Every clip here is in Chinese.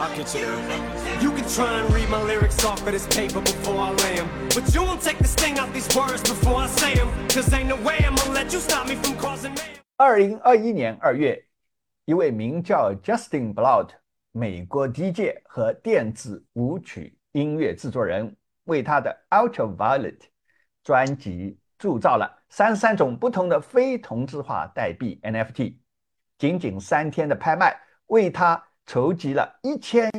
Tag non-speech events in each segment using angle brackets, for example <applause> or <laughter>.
I'll get you there. You can try and read my lyrics off of this paper before I lay them. But you won't take the sting out these words before I say them. Cause ain't no way I'm gonna let you stop me from causing me. 二零二一年二月，一位名叫 Justin Blount 美国 DJ 和电子舞曲音乐制作人，为他的 Ultraviolet 专辑铸造了三十三种不同的非同质化代币 NFT。仅仅三天的拍卖，为他筹集了一千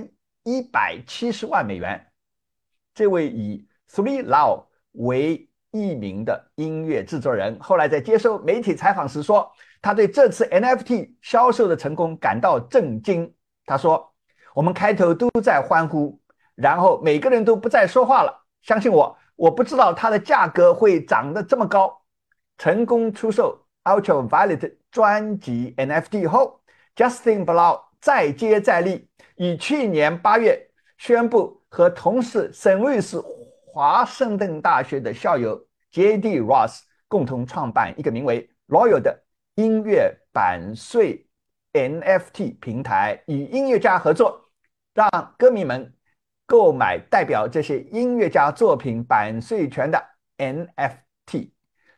一百七十万美元。这位以 Three Law 为艺名的音乐制作人，后来在接受媒体采访时说，他对这次 NFT 销售的成功感到震惊。他说：“我们开头都在欢呼，然后每个人都不再说话了。相信我，我不知道它的价格会涨得这么高。”成功出售 Ultraviolet 专辑 NFT 后，Justin Blau 再接再厉，以去年八月宣布和同是圣路易斯华盛顿大学的校友 J.D. Ross 共同创办一个名为 “Royal” 的音乐版税 NFT 平台，与音乐家合作，让歌迷们购买代表这些音乐家作品版税权的 NFT。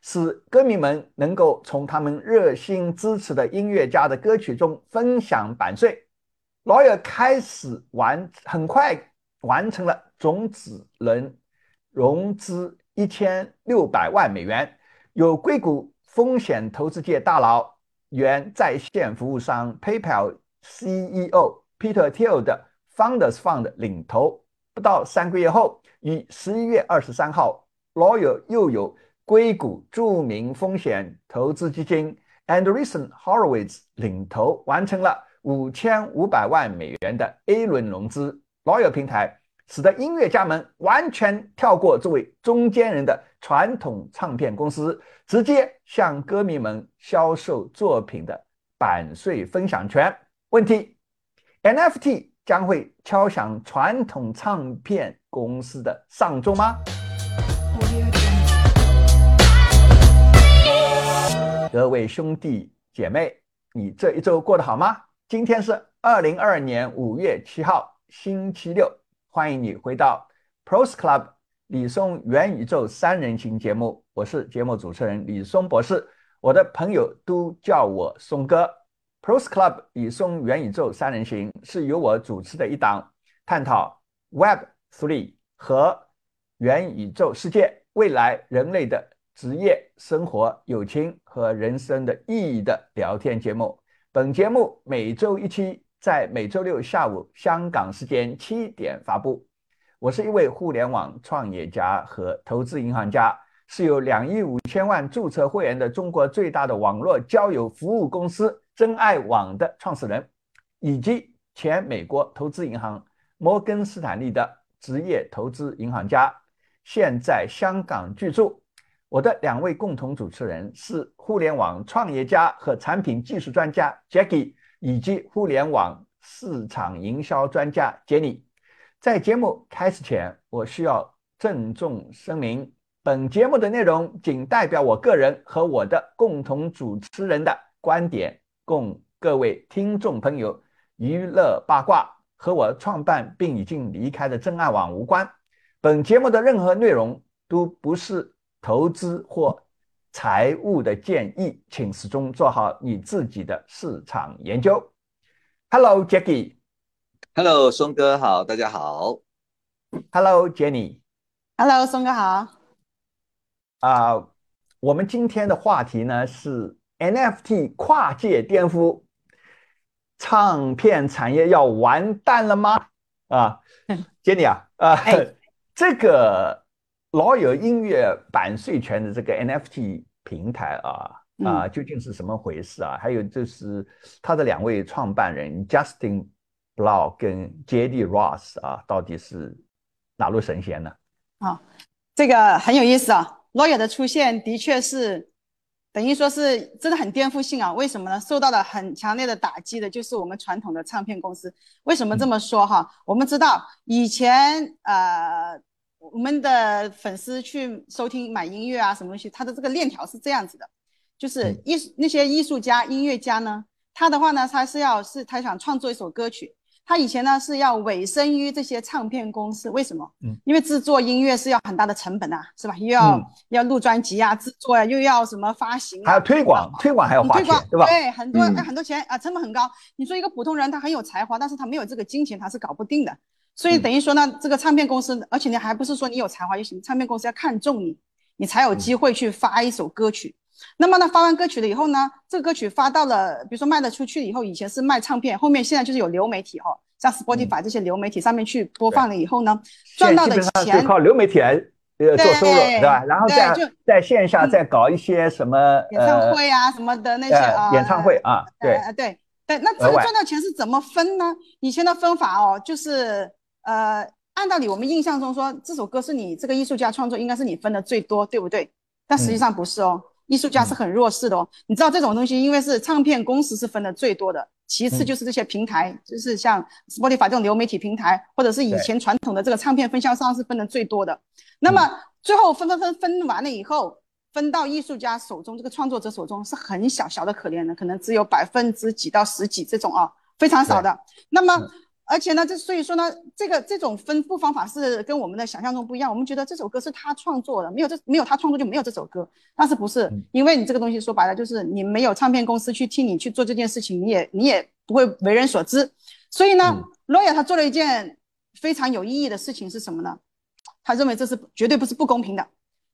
使歌迷们能够从他们热心支持的音乐家的歌曲中分享版税。劳尔开始完，很快完成了种子轮融资一千六百万美元，由硅谷风险投资界大佬、原在线服务商 PayPal CEO Peter Thiel 的 Founders Fund 领投。不到三个月后，于十一月二十三号，劳尔又有。硅谷著名风险投资基金 Andreessen Horowitz 领投，完成了五千五百万美元的 A 轮融资。老友平台使得音乐家们完全跳过作为中间人的传统唱片公司，直接向歌迷们销售作品的版税分享权。问题：NFT 将会敲响传统唱片公司的丧钟吗？各位兄弟姐妹，你这一周过得好吗？今天是二零二二年五月七号，星期六。欢迎你回到 Pros Club 李松元宇宙三人行节目，我是节目主持人李松博士。我的朋友都叫我松哥。Pros Club 李松元宇宙三人行是由我主持的一档探讨 Web Three 和元宇宙世界未来人类的。职业、生活、友情和人生的意义的聊天节目。本节目每周一期，在每周六下午香港时间七点发布。我是一位互联网创业家和投资银行家，是有两亿五千万注册会员的中国最大的网络交友服务公司真爱网的创始人，以及前美国投资银行摩根斯坦利的职业投资银行家，现在香港居住。我的两位共同主持人是互联网创业家和产品技术专家 Jackie，以及互联网市场营销专家 Jenny。在节目开始前，我需要郑重声明：本节目的内容仅代表我个人和我的共同主持人的观点，供各位听众朋友娱乐八卦，和我创办并已经离开的真爱网无关。本节目的任何内容都不是。投资或财务的建议，请始终做好你自己的市场研究。Hello，Jackie。Hello，松哥好，大家好。Hello，Jenny。Hello，松哥好。啊，我们今天的话题呢是 NFT 跨界颠覆，唱片产业要完蛋了吗？啊，<laughs> Jenny 啊，啊，这个。老有音乐版税权的这个 NFT 平台啊啊，究竟是什么回事啊？还有就是他的两位创办人 Justin Blount 跟 J.D. Ross 啊，到底是哪路神仙呢？啊，这个很有意思啊。老友的出现的确是等于说是真的很颠覆性啊。为什么呢？受到了很强烈的打击的就是我们传统的唱片公司。为什么这么说哈？我们知道以前呃。我们的粉丝去收听买音乐啊，什么东西，它的这个链条是这样子的，就是艺那些艺术家、音乐家呢，他的话呢，他是要是他想创作一首歌曲，他以前呢是要委身于这些唱片公司，为什么？嗯，因为制作音乐是要很大的成本啊，是吧？又要、嗯要录专辑啊，制作呀、又要什么发行、啊，还要推广，推广还要花钱对吧？对，很多、嗯很多钱啊，成本很高。你说一个普通人他很有才华，但是他没有这个金钱，他是搞不定的。所以嗯等于说呢，这个唱片公司，而且你还不是说你有才华就行，唱片公司要看中你，你才有机会去发一首歌曲。那么呢，发完歌曲了以后呢，这个歌曲发到了，比如说卖得出去以后，以前是卖唱片，后面现在就是有流媒体哈、哦，像 Spotify 这些流媒体上面去播放了以后呢，赚到的钱是靠流媒体来呃做收入，对对吧？然后对在就在线下嗯再搞一些什么演唱呃会啊什么的那些呃啊，演唱会啊，对，呃对对，那这个赚到钱是怎么分呢？以前的分法哦，就是呃，按道理我们印象中说这首歌是你这个艺术家创作，应该是你分的最多，对不对？但实际上不是哦，艺术家是很弱势的哦。你知道这种东西，因为是唱片公司是分的最多的，其次嗯就是这些平台，就是像 Spotify 这种流媒体平台，或者是以前传统的这个唱片分销商是分的最多的。那么最后分分分分完了以后，分到艺术家手中，这个创作者手中是很小小的可怜的，可能只有百分之几到十几这种啊，非常少的。那么嗯，而且呢，这所以说呢，这个这种分布方法是跟我们的想象中不一样。我们觉得这首歌是他创作的，没有这没有他创作就没有这首歌，但是不是嗯？因为你这个东西说白了就是你没有唱片公司去替你去做这件事情，你也你也不会为人所知。所以呢嗯，罗亚他做了一件非常有意义的事情是什么呢？他认为这是绝对不是不公平的。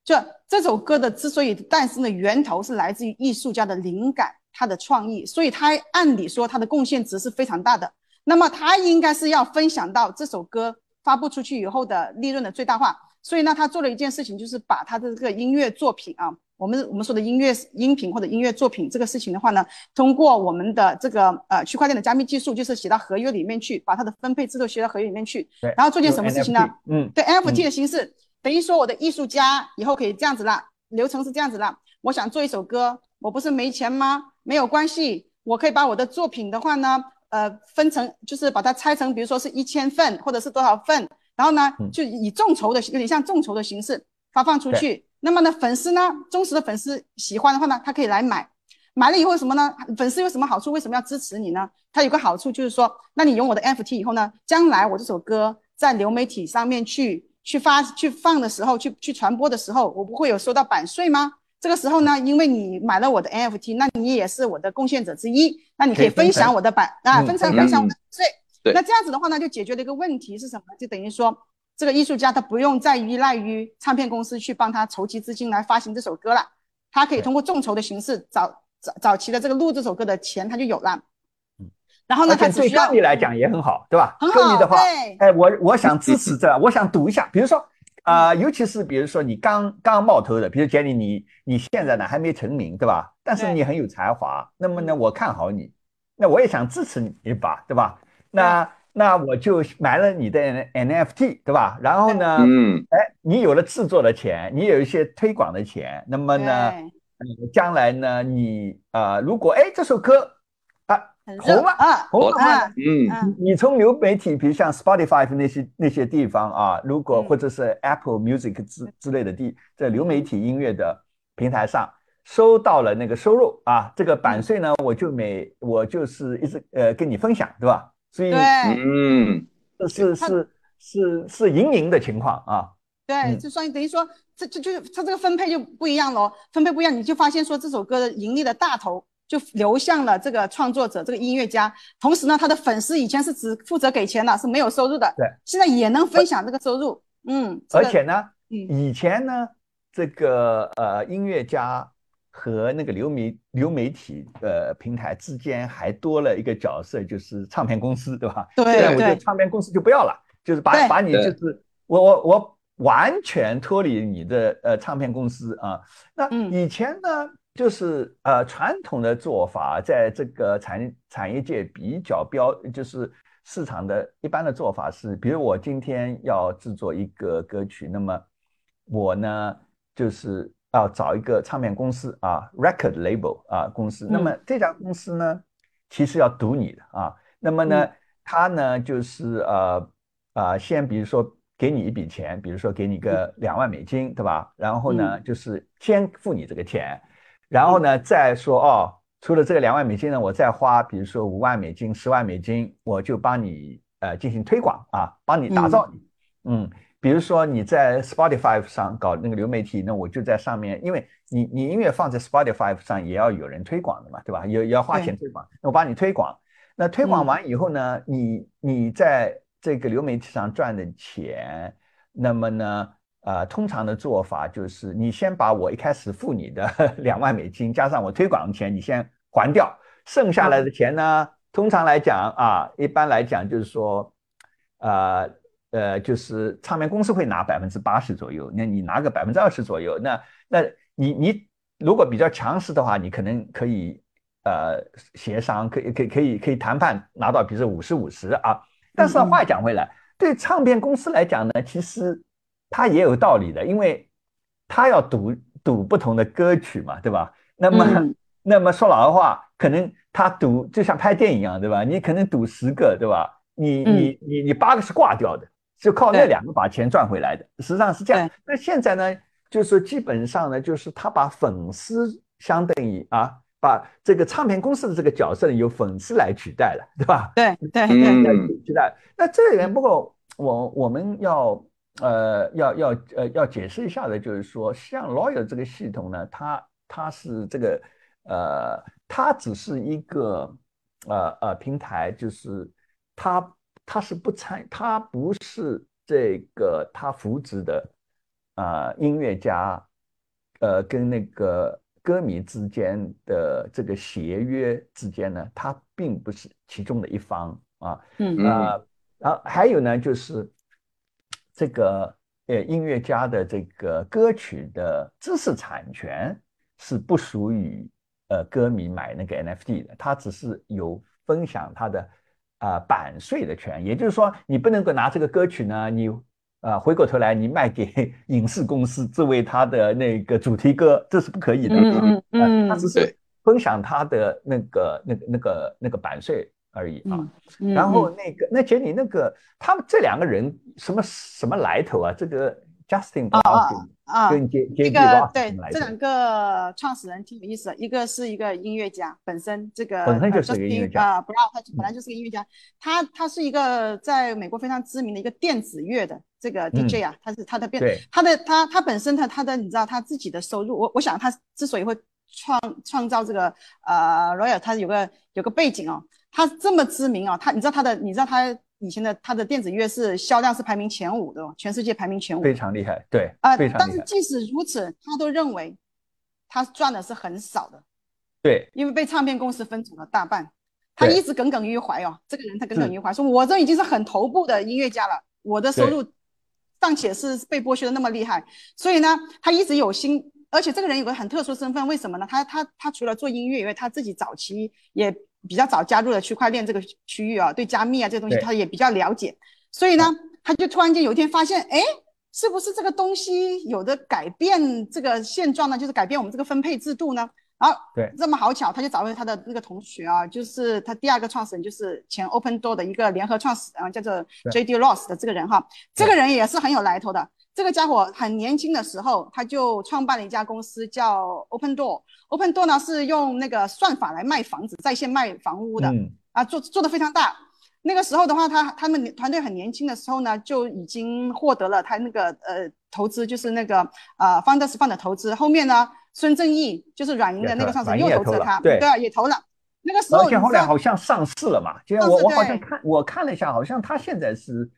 就这首歌的之所以诞生的源头是来自于艺术家的灵感，他的创意，所以他按理说他的贡献值是非常大的。那么他应该是要分享到这首歌发布出去以后的利润的最大化。所以呢，他做了一件事情，就是把他的这个音乐作品啊，我们我们说的音乐音频或者音乐作品这个事情的话呢，通过我们的这个呃区块链的加密技术，就是写到合约里面去，把它的分配制度写到合约里面去。对然后做件什么事情呢？嗯，对 NFT 的形式，等于说我的艺术家以后可以这样子了，流程是这样子了。我想做一首歌，我不是没钱吗？没有关系，我可以把我的作品的话呢，呃，分成就是把它拆成，比如说是一千份或者是多少份，然后呢嗯，就以众筹的有点像众筹的形式发放出去。那么呢，粉丝呢，忠实的粉丝喜欢的话呢，他可以来买。买了以后什么呢？粉丝有什么好处？为什么要支持你呢？它有个好处就是说，那你用我的 NFT 以后呢，将来我这首歌在流媒体上面去去发去放的时候，去去传播的时候，我不会有收到版税吗？这个时候呢，因为你买了我的 NFT，那你也是我的贡献者之一，那你可以分享我的版啊，嗯分成分分享我的税。对那这样子的话呢，就解决了一个问题是什么？就等于说，这个艺术家他不用再依赖于唱片公司去帮他筹集资金来发行这首歌了，他可以通过众筹的形式早早早期的这个录这首歌的钱他就有了嗯。然后呢，他对他只需要歌迷来讲也很好，对吧？很好，歌迷的话，对，哎，我我想支持这，我想赌一下，比如说，啊，尤其是比如说你刚刚冒头的，比如杰里，你你现在呢还没成名，对吧？但是你很有才华，那么呢，嗯我看好你，那我也想支持你一把，对吧？那那我就买了你的 NFT，对吧？然后呢，嗯哎，你有了制作的钱，你有一些推广的钱，那么呢，将来呢，你呃，如果哎这首歌啊很红了，啊红了啊嗯。啊你从流媒体，比如像 Spotify 那些那些地方啊，如果嗯。或者是 Apple Music 之之类的地，在流媒体音乐的平台上收到了那个收入啊，这个版税呢，我就每我就是一直呃跟你分享，对吧？所以对。嗯。这是是是是盈盈的情况啊，对，嗯。就算等于说，这这就是它这个分配就不一样喽，分配不一样，你就发现说这首歌的盈利的大头就流向了这个创作者，这个音乐家。同时呢，他的粉丝以前是只负责给钱的，是没有收入的，对，现在也能分享这个收入。嗯，而且呢，嗯以前呢，这个呃音乐家和那个流媒流媒体呃平台之间还多了一个角色，就是唱片公司，对吧？对现在我觉得唱片公司就不要了，就是把把你就是我我我完全脱离你的呃唱片公司啊。那嗯以前呢，就是呃传统的做法，在这个产产业界比较标，就是市场的一般的做法是，比如我今天要制作一个歌曲，那么我呢就是要找一个唱片公司啊，record label 啊公司，那么这家公司呢，其实要赌你的啊，那么呢嗯，他呢就是呃啊，先比如说给你一笔钱，比如说给你个两万美金，对吧？然后呢，就是先付你这个钱，然后呢再说哦，除了这个两万美金呢，我再花比如说五万美金、十万美金，我就帮你呃进行推广啊，帮你打造你，嗯，比如说你在 Spotify 上搞那个流媒体，那我就在上面，因为你你音乐放在 Spotify 上也要有人推广的嘛，对吧？也也要花钱推广，那我帮你推广。那推广完以后呢，你你在这个流媒体上赚的钱，那么呢，呃，通常的做法就是你先把我一开始付你的 <laughs> 两万美金加上我推广的钱，你先还掉，剩下来的钱呢，通常来讲啊，一般来讲就是说，呃呃，就是唱片公司会拿百分之八十左右，那你拿个百分之二十左右，那那你你如果比较强势的话，你可能可以。呃，协商可以，可以，可以，可以谈判拿到，比如说五十五十啊。但是话讲回来，对唱片公司来讲呢，其实它也有道理的，因为他要赌赌不同的歌曲嘛，对吧？那么，那么说老实话，可能他赌就像拍电影一样，对吧？你可能赌十个，对吧？你你你你八个是挂掉的，就靠那两个把钱赚回来的。实际上是这样。那现在呢，就是基本上呢，就是他把粉丝相当于啊。把这个唱片公司的这个角色，由粉丝来取代了，对吧？对对对，取代。那这里面不过我我们要呃要要呃要解释一下的，就是说，像 Lawyer 这个系统呢，它它是这个呃，它只是一个呃呃平台，就是它它是不参，它不是这个它扶植的啊音乐家，呃跟那个。歌迷之间的这个协约之间呢，它并不是其中的一方啊，嗯啊，然后还有呢，就是这个呃音乐家的这个歌曲的知识产权是不属于呃歌迷买那个 NFT 的，它只是有分享它的啊版税的权，也就是说你不能够拿这个歌曲呢，你。啊，回过头来，你卖给 <laughs> 影视公司作为他的那个主题歌，这是不可以的。嗯嗯，他只是分享他的那个、那个、那个、那个版税而已啊。然后那个，那姐，你那个，他们这两个人什么什么来头啊？这个 Justin 啊，跟杰杰这个对，这两个创始人挺有意思的，一个是一个音乐家，本身这个本身就是个音乐家啊，不让他本来就是个音乐家，他他是一个在美国非常知名的一个电子乐的这个 DJ 啊，他是他的变他的他他本身他他的你知道他自己的收入，我我想他之所以会创创造这个呃 Royal，他有个有个背景哦，他这么知名啊，他你知道他的你知道他。以前的他的电子乐是销量是排名前五的，全世界排名前五，非常厉害。对啊，但是即使如此，他都认为他赚的是很少的。对，因为被唱片公司分走了大半，他一直耿耿于怀哦。这个人他耿耿于怀，说我这已经是很头部的音乐家了，我的收入尚且是被剥削的那么厉害，所以呢，他一直有心，而且这个人有个很特殊身份，为什么呢？他他他除了做音乐，以外他自己早期也。比较早加入了区块链这个区域啊，对加密啊这个东西他也比较了解，所以呢，他就突然间有一天发现，哎，是不是这个东西有的改变这个现状呢？就是改变我们这个分配制度呢？然后对，这么好巧，他就找了他的那个同学啊，就是他第二个创始人，就是前 Open Door 的一个联合创始人，叫做 J.D. Ross 的这个人哈，这个人也是很有来头的。这个家伙很年轻的时候，他就创办了一家公司叫 Open Door。Open Door 呢是用那个算法来卖房子，在线卖房屋的啊，做做的非常大。那个时候的话，他他们团队很年轻的时候呢，就已经获得了他那个呃投资，就是那个呃 Founders Fund 的投资。后面呢，孙正义就是软银的那个创始人又投资了他，对啊，也投了。那个时候，而且后来好像上市了嘛，就我我好像看我看了一下，好像他现在是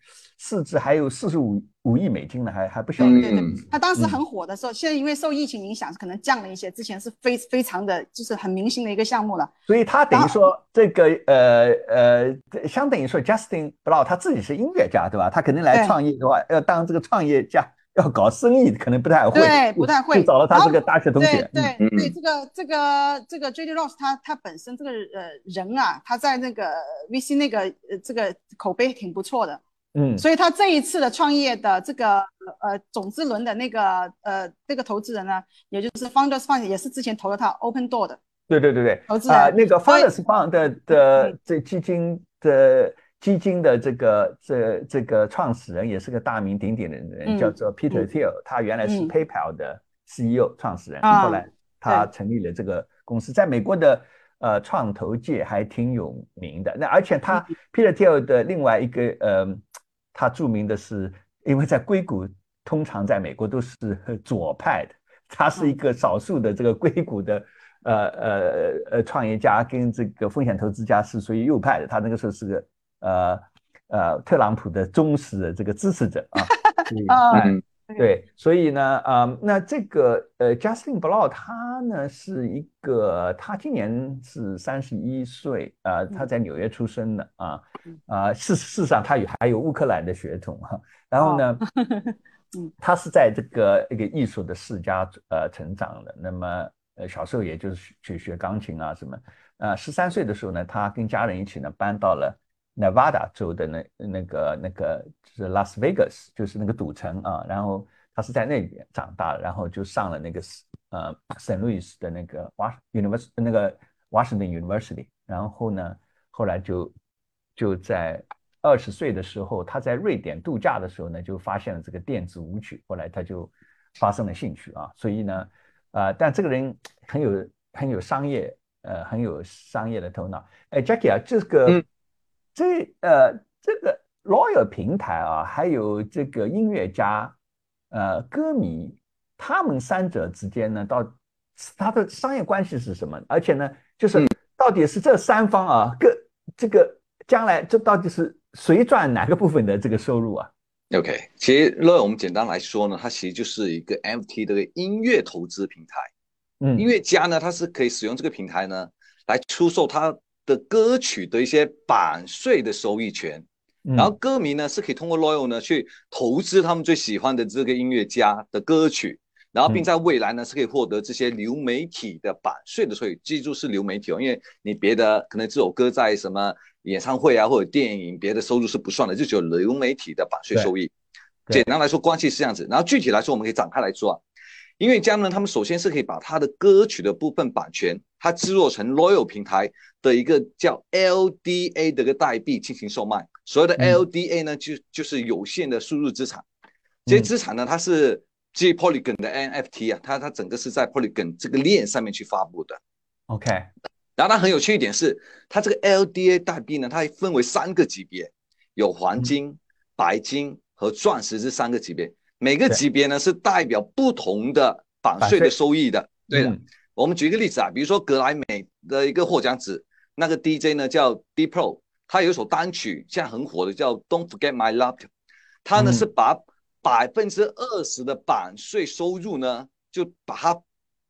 市值还有四十五五亿美金呢，还还不小。对对，他当时很火的时候，现在因为受疫情影响，可能降了一些。之前是非非常的就是很明星的一个项目了。所以他等于说这个呃呃，相当于说 Justin Blau 他自己是音乐家对吧？他肯定来创业的话，要当这个创业家。要搞生意可能不太会，对，不太会。就找了他这个大学同学。对对对，这个这个这个 J.D. Ross 他他本身这个呃人啊，他在那个 VC 那个呃这个口碑挺不错的。嗯，所以他这一次的创业的这个呃种子轮的那个呃这个投资人呢，也就是 Founders Fund 也是之前投了他 Open Door 的。对对对对，投资人啊，那个 Founders Fund 的这基金的。基金的这个这这个创始人也是个大名鼎鼎的人，叫做 Peter Thiel，他原来是 PayPal 的 CEO 创始人，后来他成立了这个公司，在美国的呃创投界还挺有名的。那而且他 Peter Thiel 的另外一个呃，他著名的是，因为在硅谷通常在美国都是左派的，他是一个少数的这个硅谷的呃呃呃创业家跟这个风险投资家是属于右派的。他那个时候是个呃呃特朗普的忠实的这个支持者啊。<laughs> 啊。对，所以呢，啊，那这个呃，Justin Blau 他呢是一个，他今年是三十一岁啊，他在纽约出生的啊，啊，事事实上他有还有乌克兰的血统哈，然后呢，<laughs> 他是在这个一个艺术的世家呃成长的，那么呃小时候也就是去学钢琴啊什么，啊，十三岁的时候呢，他跟家人一起呢搬到了。Nevada 州的那那个那个就是 Las Vegas，就是那个赌城啊。然后他是在那边长大，然后就上了那个呃 Saint Louis 的那个 Was University 那个 Washington University。然后呢，后来就就在二十岁的时候，他在瑞典度假的时候呢，就发现了这个电子舞曲。后来他就发生了兴趣啊。所以呢，啊，但这个人很有很有商业呃很有商业的头脑。哎，Jackie 啊，这个。这呃，这个 Loyal 平台啊，还有这个音乐家，呃，歌迷，他们三者之间呢，到他的商业关系是什么？而且呢，就是到底是这三方啊，各这个将来这到底是谁赚哪个部分的这个收入啊？OK，其实 Loyal 我们简单来说呢，它其实就是一个 MT 的音乐投资平台。嗯，音乐家呢，他是可以使用这个平台呢，来出售他。的歌曲的一些版税的收益权，然后歌迷呢是可以通过 Loyal 呢去投资他们最喜欢的这个音乐家的歌曲，然后并在未来呢是可以获得这些流媒体的版税的，所以记住是流媒体哦，因为你别的可能这首歌在什么演唱会啊或者电影别的收入是不算的，就只有流媒体的版税收益。简单来说，关系是这样子，然后具体来说，我们可以展开来说啊。音乐家呢，他们首先是可以把他的歌曲的部分版权，它制作成 Loyal 平台的一个叫 LDA 的一个代币进行售卖。所谓的 LDA 呢，就就是有限的输入资产。这些资产呢，它是基于 Polygon 的 NFT 啊，它它整个是在 Polygon 这个链上面去发布的。OK，然后它很有趣一点是，它这个 LDA 代币呢，它分为三个级别，有黄金、白金和钻石这三个级别。每个级别呢是代表不同的版税。的收益的。对的，我们举一个例子啊，比如说格莱美的一个获奖者，那个 DJ 呢叫 D Pro，他有一首单曲现在很火的叫 Don't Forget My Love，他呢是把百分之二十的版税收入呢，就把它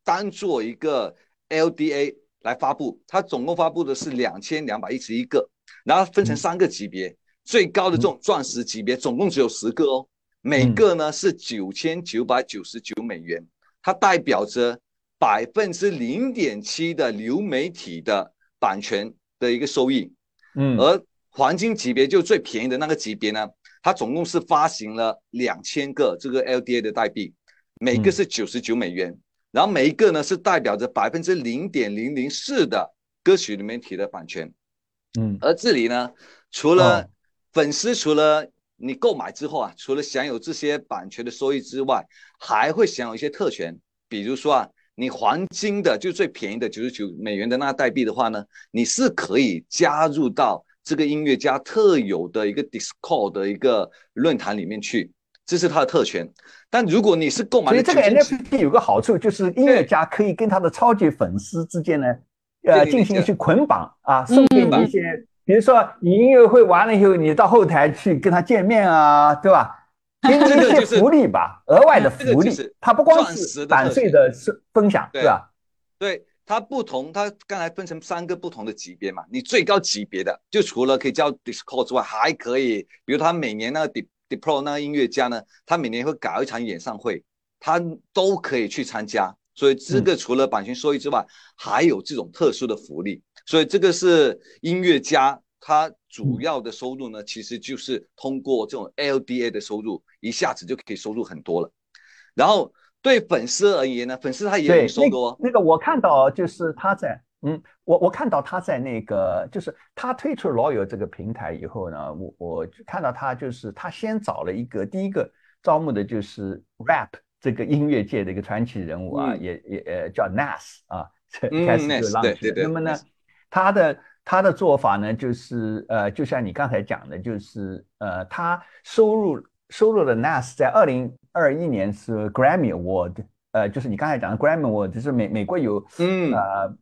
当做一个 LDA 来发布，它总共发布的是两千两百一十一个，然后分成三个级别，最高的这种钻石级别总共只有十个哦。每个呢是九千九百九十九美元，它代表着百分之零点七的流媒体的版权的一个收益。嗯，而黄金级别就最便宜的那个级别呢，它总共是发行了两千个这个 LDA 的代币，每个是九十九美元，然后每一个呢是代表着百分之零点零零四的歌曲流媒体的版权。嗯，而这里呢，除了粉丝，除了你购买之后啊，除了享有这些版权的收益之外，还会享有一些特权。比如说啊，你黄金的就最便宜的九十九美元的那个代币的话呢，你是可以加入到这个音乐家特有的一个 Discord 的一个论坛里面去，这是它的特权。但如果你是购买，所以这个 NFT 有个好处就是音乐家可以跟他的超级粉丝之间呢，呃，进行一些捆绑啊，送给你一些。比如说，你音乐会完了以后，你到后台去跟他见面啊，对吧？<laughs> 给你一些福利吧，额外的福利。它不光是版税的分享，对吧？对，它不同，它刚才分成三个不同的级别嘛。你最高级别的，就除了可以叫 Discord 之外，还可以，比如他每年那个 D D Pro 那个音乐家呢，他每年会搞一场演唱会，他都可以去参加。所以这个除了版权收益之外，还有这种特殊的福利。所以这个是音乐家他主要的收入呢，其实就是通过这种 LDA 的收入，一下子就可以收入很多了。然后对粉丝而言呢，粉丝他也有收入。那个我看到就是他在，嗯，我我看到他在那个，就是他推出 Loyal 这个平台以后呢，我我看到他就是他先找了一个第一个招募的就是 Rap 这个音乐界的一个传奇人物啊，也也呃叫 Nas 啊，开始就对对。那么呢？他的他的做法呢，就是呃，就像你刚才讲的，就是呃，他收入收入的 Nas 在二零二一年是 Grammy Award，呃，就是你刚才讲的 Grammy Award，就是美美国有嗯。呃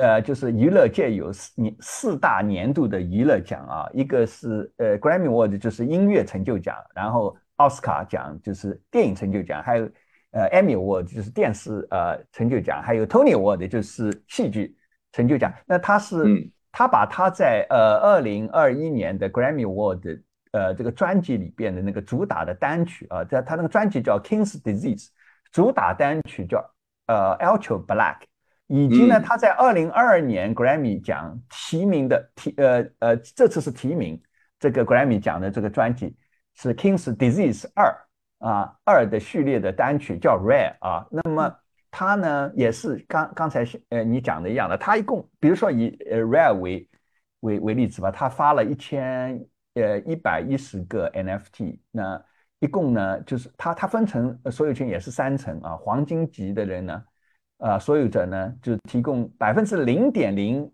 呃，就是娱乐界有四年四大年度的娱乐奖啊，一个是呃 Grammy Award 就是音乐成就奖，然后奥斯卡奖就是电影成就奖，还有呃 Emmy Award 就是电视呃成就奖，还有 Tony Award 就是戏剧成就奖。那他是、嗯他把他在呃二零二一年的 Grammy Award 呃这个专辑里边的那个主打的单曲啊，在他那个专辑叫 King's Disease，主打单曲叫呃 Ultra Black。以及呢，嗯他在二零二二年 Grammy 奖提名的提呃呃，这次是提名这个 Grammy 奖的这个专辑是 King's Disease 二啊二的序列的单曲叫 Rare 啊，那么它呢也是刚刚才是呃你讲的一样的，它一共比如说以呃 Rare 为为为例子吧，它发了一千呃一百一十个 NFT，那一共呢就是它它分成呃所有权也是三层啊，黄金级的人呢。啊，所有者呢就提供百分之零点零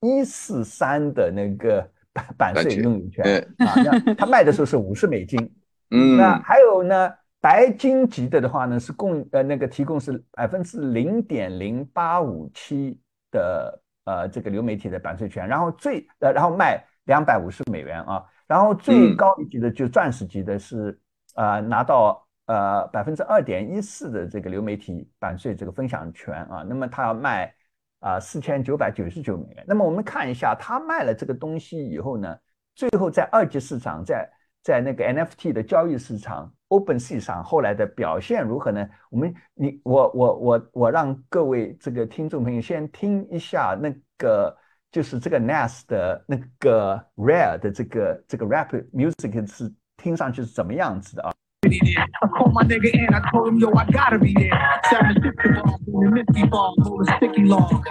一四三的那个版版税拥有权对啊，那他卖的时候是五十美金。<laughs> 嗯那还有呢，白金级的的话呢是供呃那个提供是百分之零点零八五七的呃这个流媒体的版税权，然后最呃然后卖两百五十美元啊，然后最嗯。高一级的就钻石级的是呃拿到呃百分之二点一四的这个流媒体版税这个分享权啊，那么他要卖啊四千九百九十九美元。那么我们看一下他卖了这个东西以后呢，最后在二级市场在在那个 NFT 的交易市场 OpenSea 上后来的表现如何呢？我们你我我我我让各位这个听众朋友先听一下那个就是这个 Nas 的那个 Rare 的这个这个 rap music 是听上去是怎么样子的啊？I called my nigga in, I told him, yo, I gotta be there. Seven fifty ball, doing Nifty ball, sticky log.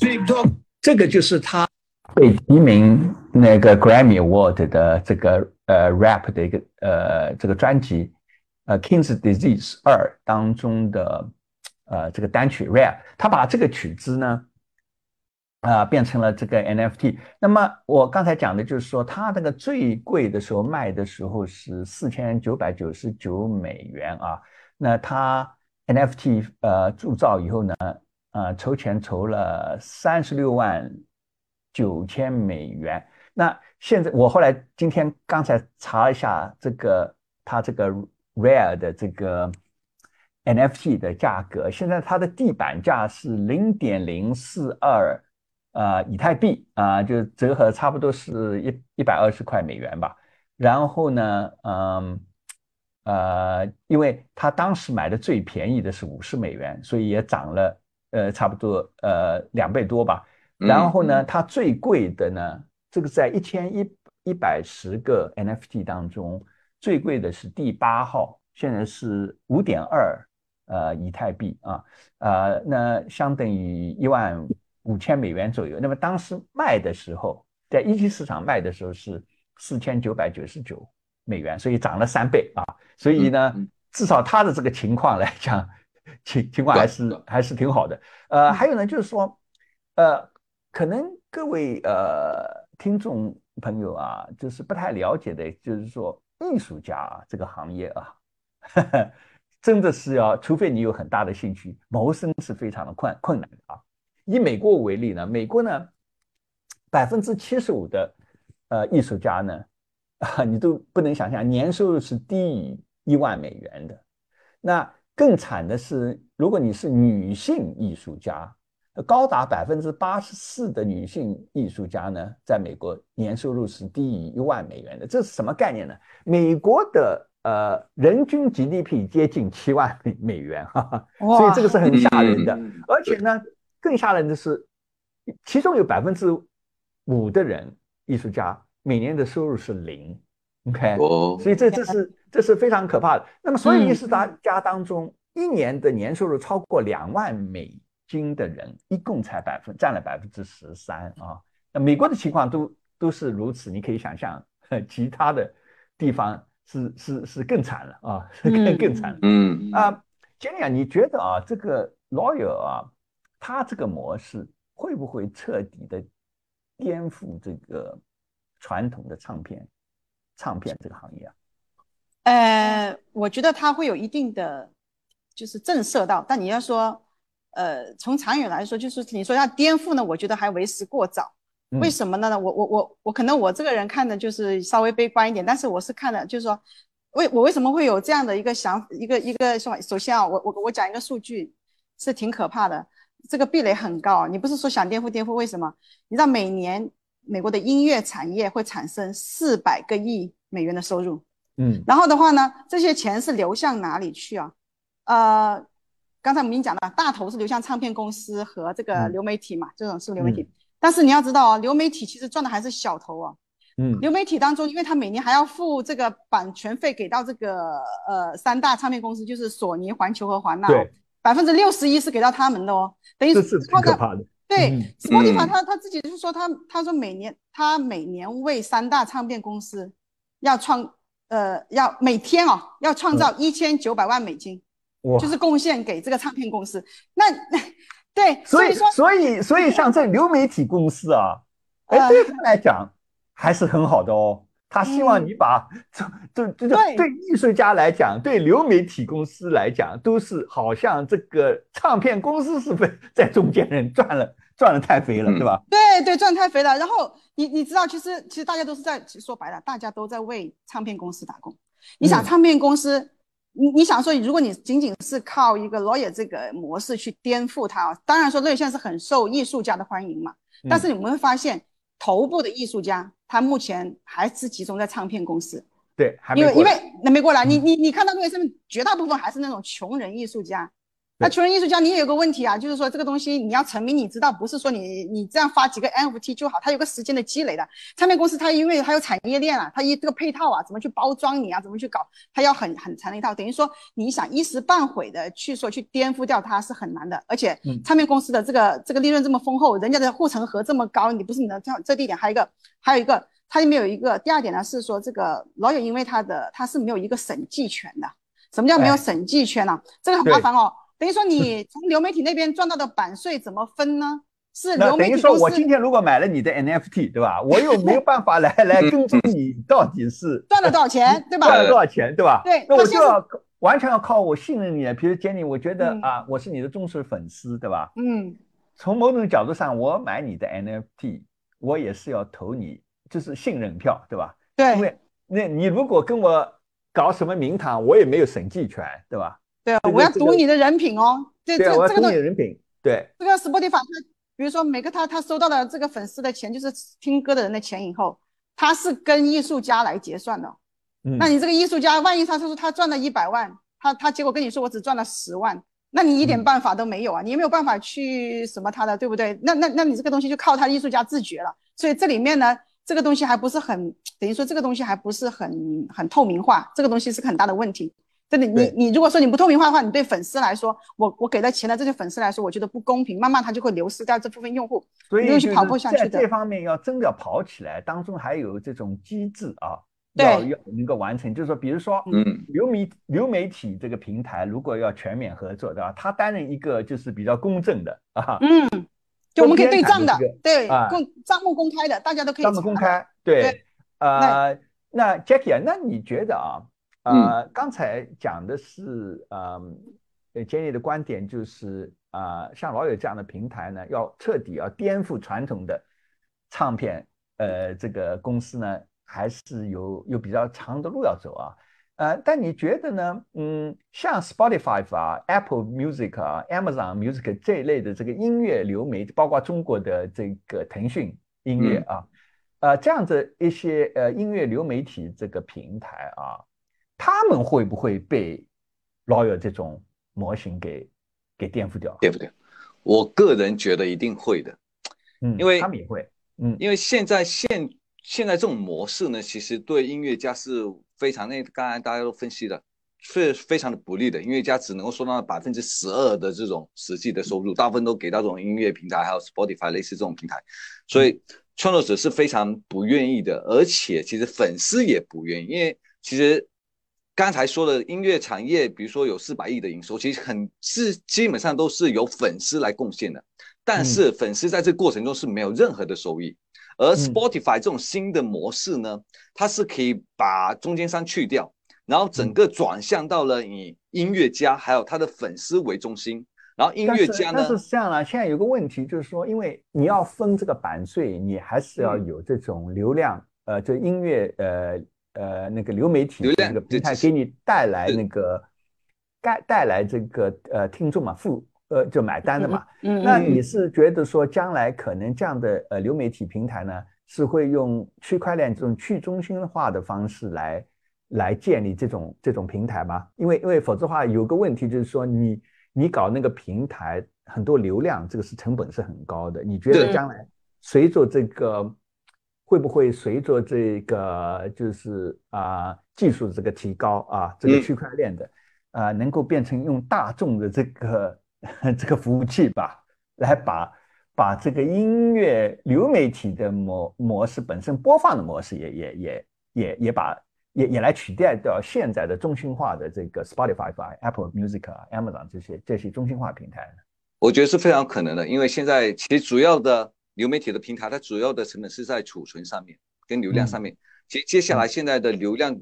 Big dog 这个就是他被提名那个 Grammy Award 的这个呃 rap 的一个呃这个专辑，呃 King's Disease 二当中的呃这个单曲 Rare，他把这个曲子呢。啊、变成了这个 NFT。那么我刚才讲的就是说，他那个最贵的时候卖的时候是四千九百九十九美元啊。那他 NFT 呃铸造以后呢，呃筹钱筹了三十六万九千美元。那现在我后来今天刚才查了一下这个他这个 Rare 的这个 NFT 的价格，现在它的地板价是零点零四二呃以太币啊、就折合差不多是一一百二十块美元吧。然后呢，嗯呃，因为他当时买的最便宜的是五十美元，所以也涨了呃差不多呃两倍多吧。然后呢，它最贵的呢，这个在一千一一百十个 NFT 当中，最贵的是第八号，现在是五点二呃以太币啊，呃，那相当于一万五千美元左右。那么当时卖的时候，在一级市场卖的时候是四千九百九十九美元，所以涨了三倍啊。所以呢至少它的这个情况来讲，情情况还是还是挺好的。呃，还有呢，就是说，呃，可能各位呃听众朋友啊，就是不太了解的，就是说艺术家啊这个行业啊，<laughs> 真的是要，除非你有很大的兴趣，谋生是非常的困困难的啊。以美国为例呢，美国呢，百分之七十五的呃艺术家呢，啊，<laughs> 你都不能想象，年收入是低于一万美元的。那更惨的是，如果你是女性艺术家，高达百分之八十四的女性艺术家呢，在美国年收入是低于一万美元的。这是什么概念呢？美国的呃人均 GDP 接近七万美美元，哈哈，哇所以这个是很吓人的。嗯而且呢，更吓人的是，其中有百分之五的人艺术家每年的收入是零，OK，哦，所以这这是这是非常可怕的。那么所有嗯艺术家家当中，一年的年收入超过两万美金的人，一共才百分占了百分之十三啊。那美国的情况都都是如此，你可以想象，<laughs> 其他的地方是是是更惨了啊，是 <laughs> 更嗯更惨了。嗯啊，杰尼啊，你觉得啊，这个 lawyer 啊，他这个模式会不会彻底的颠覆这个传统的唱片唱片这个行业啊？呃，我觉得他会有一定的就是震慑到，但你要说，呃，从长远来说，就是你说要颠覆呢，我觉得还为时过早。嗯为什么呢？我我我我可能我这个人看的就是稍微悲观一点，但是我是看的，就是说，为我为什么会有这样的一个想一个一个说，首先啊，我我我讲一个数据是挺可怕的，这个壁垒很高。你不是说想颠覆颠覆，为什么？你知道每年美国的音乐产业会产生四百个亿美元的收入，嗯然后的话呢，这些钱是流向哪里去啊？呃，刚才我们已经讲了，大头是流向唱片公司和这个嗯。流媒体嘛，这种是流媒体。但是你要知道啊，流媒体其实赚的还是小头哦。嗯。流媒体当中，因为他每年还要付这个版权费给到这个呃三大唱片公司，就是索尼、环球和华纳、百分之六十一是给到他们的哦，等于这是靠着挺可怕的。对、嗯 Spotify 嗯。他他自己就是说他他说每年他每年为三大唱片公司要创呃要每天哦要创造一千九百万美金，哇，就是贡献给这个唱片公司。那那对，所以以说所以所以像这流媒体公司啊，哎，呃对他来讲还是很好的哦。他希望你把这这这这对对艺术家来讲，对流媒体公司来讲，都是好像这个唱片公司是被 <laughs> 在中间人赚了赚了太肥了，嗯对吧？对对，赚太肥了。然后你你知道，其实其实大家都是在，其实说白了，大家都在为唱片公司打工。你想，嗯唱片公司，你你想说，如果你仅仅是靠一个 lawyer 这个模式去颠覆它啊，当然说 lawyer 现在是很受艺术家的欢迎嘛。但是你们会发现，头部的艺术家，他目前还是集中在唱片公司，对，还没因为过来因为那没过来，你你你看到那个上面绝大部分还是那种穷人艺术家。那穷人艺术家，你也有个问题啊，就是说这个东西你要成名，你知道不是说你你这样发几个 NFT 就好，它有个时间的积累的。唱片公司它因为它有产业链啊，它一这个配套啊，怎么去包装你啊，怎么去搞，它要很很长的一套。等于说你想一时半会的去说去颠覆掉它是很难的，而且嗯唱片公司的这个这个利润这么丰厚，人家的护城河这么高，你不是你的这这第一点，还有一个还有一个它里面有一个第二点呢是说这个老友因为它的它是没有一个审计权的。什么叫没有哎审计权呢、这个很麻烦哦。等于说你从流媒体那边赚到的版税怎么分呢？是流媒等于说，我今天如果买了你的 NFT，对吧？<laughs> 我又没有办法来来跟踪你到底是赚了多少钱，对吧？赚了多少钱，对吧？对那我就要完全要靠我信任你。比如 Jenny，我觉得嗯啊，我是你的忠实粉丝，对吧？嗯，从某种角度上，我买你的 NFT，我也是要投你，就是信任票，对吧？对因为那你如果跟我搞什么名堂，我也没有审计权，对吧？对，这个我要这个赌你的人品哦。对，这个这个东西人品，对，这个 Spotify，它比如说每个他他收到的这个粉丝的钱，就是听歌的人的钱以后，他是跟艺术家来结算的。嗯那你这个艺术家，万一他说他赚了一百万，他他结果跟你说我只赚了十万，那你一点嗯办法都没有啊，你也没有办法去什么他的，对不对？那那那你这个东西就靠他艺术家自觉了。所以这里面呢，这个东西还不是很，等于说这个东西还不是很很透明化，这个东西是个很大的问题。真的，你你如果说你不透明化的话，你对粉丝来说，我我给了钱的这些粉丝来说，我觉得不公平，慢慢他就会流失掉这部分用户。所以去跑步下去的在这方面要真的要跑起来，当中还有这种机制啊，对要要能够完成。就是说，比如说，嗯流媒流媒体这个平台如果要全面合作，对吧？他担任一个就是比较公正的啊，嗯，就我们可以对账的对，啊公账目公开的，大家都可以账目。公开。对对，呃，那 Jackie 啊，那你觉得啊，嗯呃，刚才讲的是，嗯，呃，Jenny 的观点就是啊，像老友这样的平台呢，要彻底要颠覆传统的唱片，呃，这个公司呢，还是有有比较长的路要走啊。呃，但你觉得呢？嗯，像 Spotify 啊、Apple Music 啊、Amazon Music 这一类的这个音乐流媒，包括中国的这个腾讯音乐啊，呃，这样子一些呃音乐流媒体这个平台啊，他们会不会被 lawyer 这种模型给给颠覆掉？颠覆掉？我个人觉得一定会的，嗯，因为他们也会，嗯因为现在现现在这种模式呢，其实对音乐家是非常那刚才大家都分析的，是非常的不利的。音乐家只能够收到百分之十二的这种实际的收入，大部分都给到这种音乐平台，还有 Spotify 类似这种平台，所以创作者是非常不愿意的，而且其实粉丝也不愿意，因为其实。刚才说的音乐产业，比如说有四百亿的营收，其实很是基本上都是由粉丝来贡献的，但是粉丝在这个过程中是没有任何的收益，而嗯。Spotify 这种新的模式呢，它是可以把中间商去掉，然后嗯整个转向到了以音乐家还有他的粉丝为中心，然后音乐家呢但，是是这样了，现在有个问题就是说，因为你要分这个版税，你还是要嗯。有这种流量，呃，就音乐呃呃那个流媒体流量这个平台给你带来那个带带来这个呃听众嘛，付呃就买单的嘛。嗯，那嗯你是觉得说将来可能这样的呃流媒体平台呢，是会用区块链这种去中心化的方式来来建立这种这种平台吗？因为因为否则的话有个问题就是说你你搞那个平台很多流量，这个是成本是很高的。你觉得将来随着这个会不会随着这个就是啊、技术这个提高啊，这个嗯区块链的啊、能够变成用大众的这个 <laughs> 这个服务器吧，来把把这个音乐流媒体的模模式本身播放的模式也也也也也把也也来取代掉现在的中心化的这个 Spotify 啊、Apple Music 啊、Amazon 这些这些中心化平台呢？我觉得是非常可能的，因为现在其实主要的流媒体的平台，它主要的成本是在储存上面跟流量上面。其实接下来现在的流量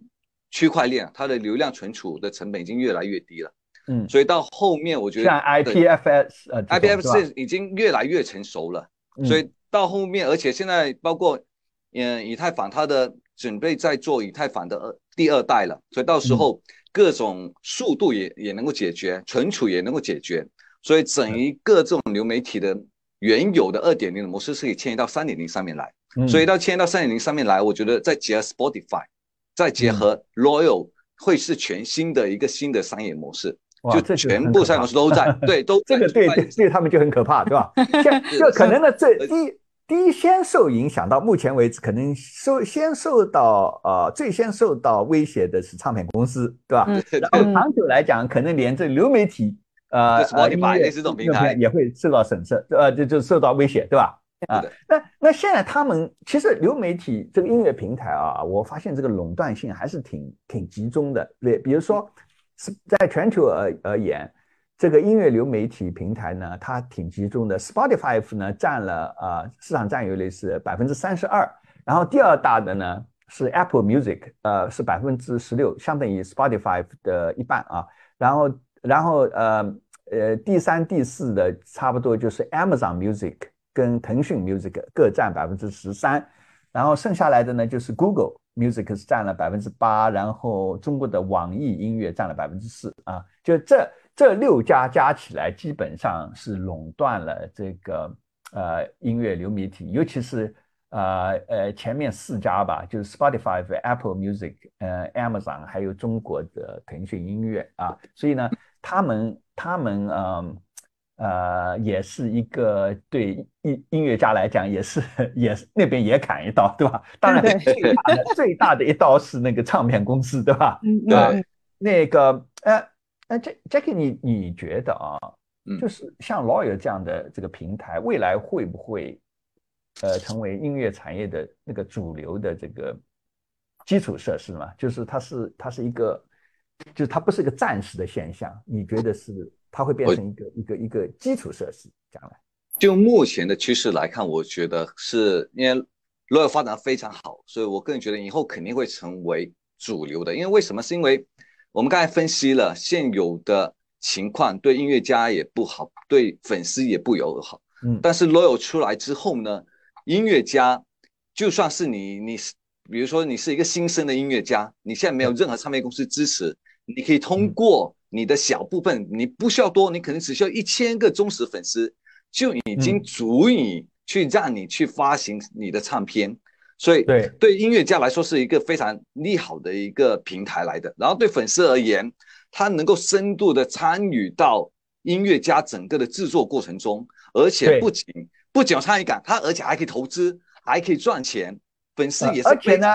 区块链，它的流量存储的成本已经越来越低了，嗯，所以到后面我觉得像 IPFS 呃这种 IPF 是吧？是已经越来越成熟了，嗯。所以到后面，而且现在包括嗯以太坊，它的准备在做以太坊的二第二代了，所以到时候各种速度也也能够解决，存储也能够解决，所以整一个这种流媒体的原有的二点零的模式是可以迁移到三点零上面来，嗯。所以到迁移到三点零上面来，我觉得再结合 Spotify，再结合 Royal，会是全新的一个新的商业模式。就这全部商业模式都在，<laughs> 对，都这个对在对对他们就很可怕，对吧？<laughs> 像就可能呢，这第一第一先受影响到目前为止，可能受先受到呃最先受到威胁的是唱片公司，对吧？嗯。然后长久来讲，可能连这流媒体呃就呃 Spotify 音乐类似这种平台也会受到损失，呃就就受到威胁，对吧？啊，那那现在他们其实流媒体这个音乐平台啊，我发现这个垄断性还是挺挺集中的。对，比如说是在全球而而言，这个音乐流媒体平台呢，它挺集中的。Spotify 呢占了呃市场占有率是百分之三十二，然后第二大的呢是 Apple Music，呃是百分之十六，相当于 Spotify 的一半啊。然后然后呃呃第三第四的差不多就是 Amazon Music 跟腾讯 Music 各占百分之十三，然后剩下来的呢就是 Google Music 是占了百分之八，然后中国的网易音乐占了百分之四啊，就这这六家加起来基本上是垄断了这个呃音乐流媒体，尤其是呃呃前面四家吧，就是 Spotify、Apple Music、呃 Amazon 还有中国的腾讯音乐啊，所以呢，他们他们嗯。呃，也是一个对音音乐家来讲，也是 <laughs> 也是那边也砍一刀，对吧？<laughs> 当然，最大的最大的一刀是那个唱片公司，对吧？嗯对嗯那个呃呃，Jack Jackie，你你觉得啊，嗯就是像 Lawyer 这样的这个平台，未来会不会呃成为音乐产业的那个主流的这个基础设施嘛？就是它是它是一个，就是它不是一个暂时的现象，你觉得是它会变成一个一个一个基础设施将来？就目前的趋势来看，我觉得是因为 Royal 发展得非常好，所以我个人觉得以后肯定会成为主流的。因为为什么？是因为我们刚才分析了现有的情况，对音乐家也不好，对粉丝也不友好。嗯但是 Loyal 出来之后呢，音乐家就算是你，你是比如说你是一个新生的音乐家，你现在没有任何唱片公司支持，你可以通过你的小部分，你不需要多，你可能只需要一千个忠实粉丝，就已经嗯足以去让你去发行你的唱片。所以对对音乐家来说是一个非常利好的一个平台来的。然后对粉丝而言，他能够深度的参与到音乐家整个的制作过程中，而且不仅不仅有参与感，他而且还可以投资，还可以赚钱。粉丝也是呃而且呢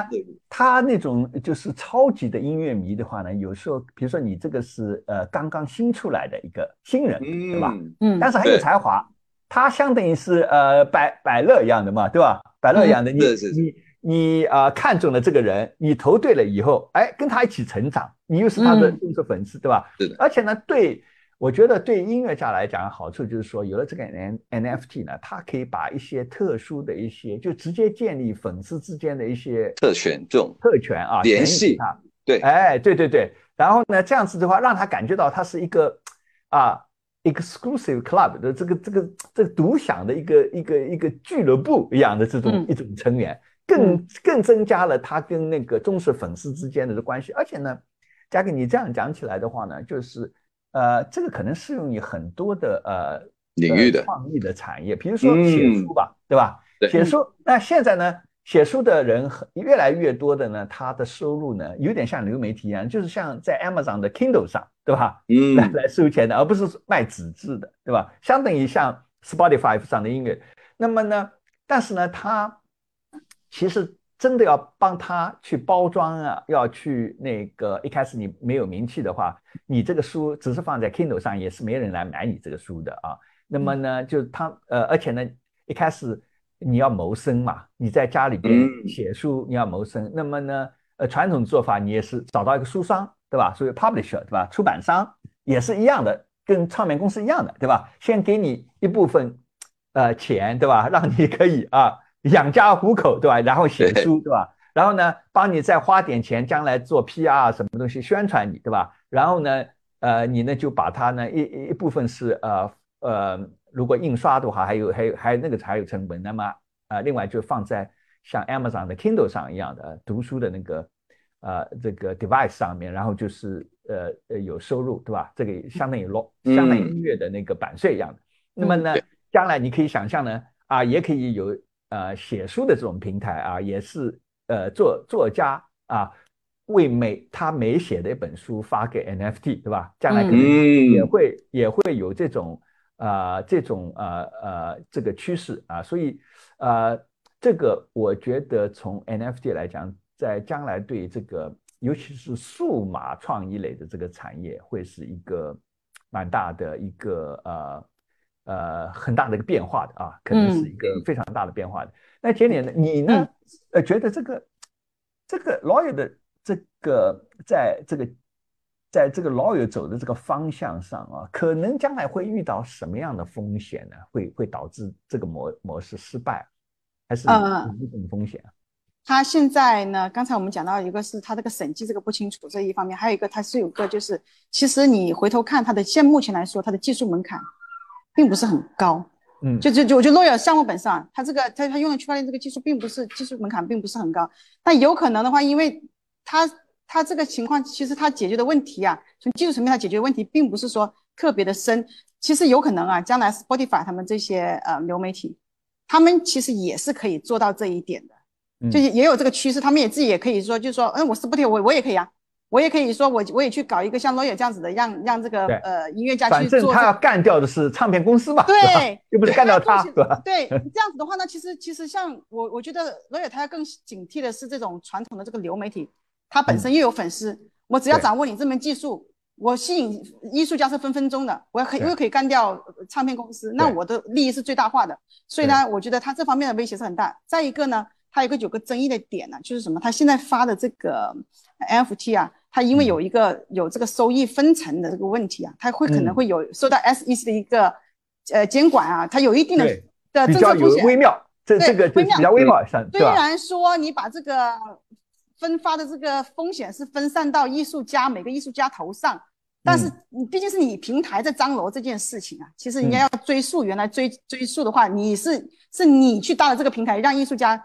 他那种就是超级的音乐迷的话呢，有时候比如说你这个是呃刚刚新出来的一个新人，对吧？嗯，嗯但是很有才华，他相当于是呃百百乐一样的嘛，对吧？百乐一样的，你你你呃看中了这个人，你投对了以后，哎，跟他一起成长，你又是他的嗯忠实粉丝，对吧？是的而且呢，对我觉得对音乐家来讲，好处就是说，有了这个 N NFT 呢，它可以把一些特殊的一些，就直接建立粉丝之间的一些特权这种特权啊，联系啊对。哎，对对对，然后呢，这样子的话，让他感觉到他是一个啊 exclusive club 的这个这个这个独享的一个一个一个俱乐部一样的这种、嗯一种成员，更更增加了他跟那个忠实粉丝之间的关系。而且呢，嘉哥你这样讲起来的话呢，就是呃，这个可能适用于很多的呃领域的呃创意的产业，比如说嗯写书吧，对吧？对写书，那现在呢，写书的人很越来越多的呢，他的收入呢，有点像流媒体一样，就是像在 Amazon 的 Kindle 上，对吧？嗯来来收钱的，而不是卖纸质的，对吧？相当于像 Spotify 上的音乐。那么呢，但是呢，他其实真的要帮他去包装啊，要去那个一开始你没有名气的话，你这个书只是放在 Kindle 上，也是没人来买你这个书的啊。那么呢，就他呃，而且呢，一开始你要谋生嘛，你在家里边嗯写书，你要谋生。那么呢，呃，传统做法你也是找到一个书商，对吧？所以 publisher，对吧？出版商也是一样的，跟唱片公司一样的，对吧？先给你一部分呃钱，对吧？让你可以啊养家糊口，对吧？然后写书，对吧？然后呢，帮你再花点钱，将来做 PR 什么东西宣传你，对吧？然后呢，呃，你呢就把它呢一一一部分是呃呃，如果印刷的话，还有还有还有那个还有成本，那么呃，另外就放在像 Amazon 的 Kindle 上一样的呃读书的那个呃这个 device 上面，然后就是呃呃有收入，对吧？这个相当于嗯相当于音乐的那个版税一样的。那么呢，将来你可以想象呢，啊，也可以有呃写书的这种平台啊，也是呃作作家啊为每他每写的一本书发给 NFT，对吧？将来可能嗯也会、也会有这种呃这种呃呃这个趋势啊，所以呃这个我觉得从 NFT 来讲，在将来对这个尤其是数码创意类的这个产业，会是一个蛮大的一个呃呃很大的一个变化的啊，可能是一个非常大的变化的。那简简呢，你呢？嗯呃，觉得这个这个 lawyer 的这个在这个在这个 lawyer 走的这个方向上啊，可能将来会遇到什么样的风险呢？会会导致这个模模式失败，还是呃有这种风险啊？他现在呢，刚才我们讲到一个是他这个审计这个不清楚这一方面，还有一个他是有个就是，其实你回头看他的现目前来说，他的技术门槛并不是很高。嗯，就就就我觉得 lawyer 项目本身啊，它这个它它用的区块链这个技术并不是技术门槛并不是很高，但有可能的话，因为它它这个情况其实它解决的问题啊，从技术层面它解决的问题并不是说特别的深，其实有可能啊，将来 Spotify 他们这些呃流媒体，他们其实也是可以做到这一点的，嗯。就也也有这个趋势，他们也自己也可以说，就是说，嗯，我 Spotify 我我也可以啊。我也可以说我，我也去搞一个像 lawyer 这样子的，让让这个呃音乐家反正去做这个他要干掉的是唱片公司嘛，对吧，又不是干掉他，对对吧？对，这样子的话呢，其实其实像我，我觉得罗野他要更警惕的是这种传统的这个流媒体，他本身又有粉丝，我只要掌握你这门技术，我吸引艺术家是分分钟的，我可以对又可以干掉呃唱片公司，那我的利益是最大化的。所以呢，我觉得他这方面的威胁是很大。再一个呢，他有个有个争议的点呢，就是什么？他现在发的这个 NFT 啊，它因为嗯有一个有这个收益分成的这个问题啊，它会可能嗯会有受到 SEC 的一个呃监管啊，它有一定的对的政策风险。微妙，这个比较微妙？虽然说你把这个分发的这个风险是分散到艺术家每个艺术家头上，但是你毕竟是你平台在张罗这件事情啊，其实人家要追溯原来追追溯的话，你是是你去搭了这个平台，让艺术家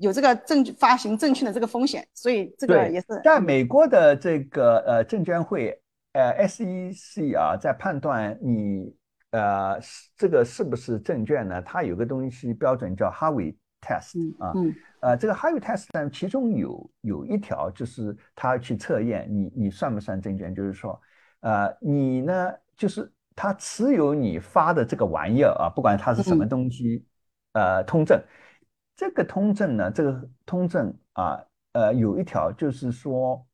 有这个证据发行证券的这个风险，所以这个也是在美国的这个呃证监会呃 SEC 啊，在判断你呃是这个是不是证券呢？它有个东西标准叫 Harvey test 嗯啊，嗯呃，这个 Harvey test 呢，其中有有一条就是他去测验你你算不算证券，就是说，呃，你呢就是他持有你发的这个玩意儿啊，不管它是什么嗯东西，呃，通证，这个通证呢，这个通证啊，呃，有一条就是说，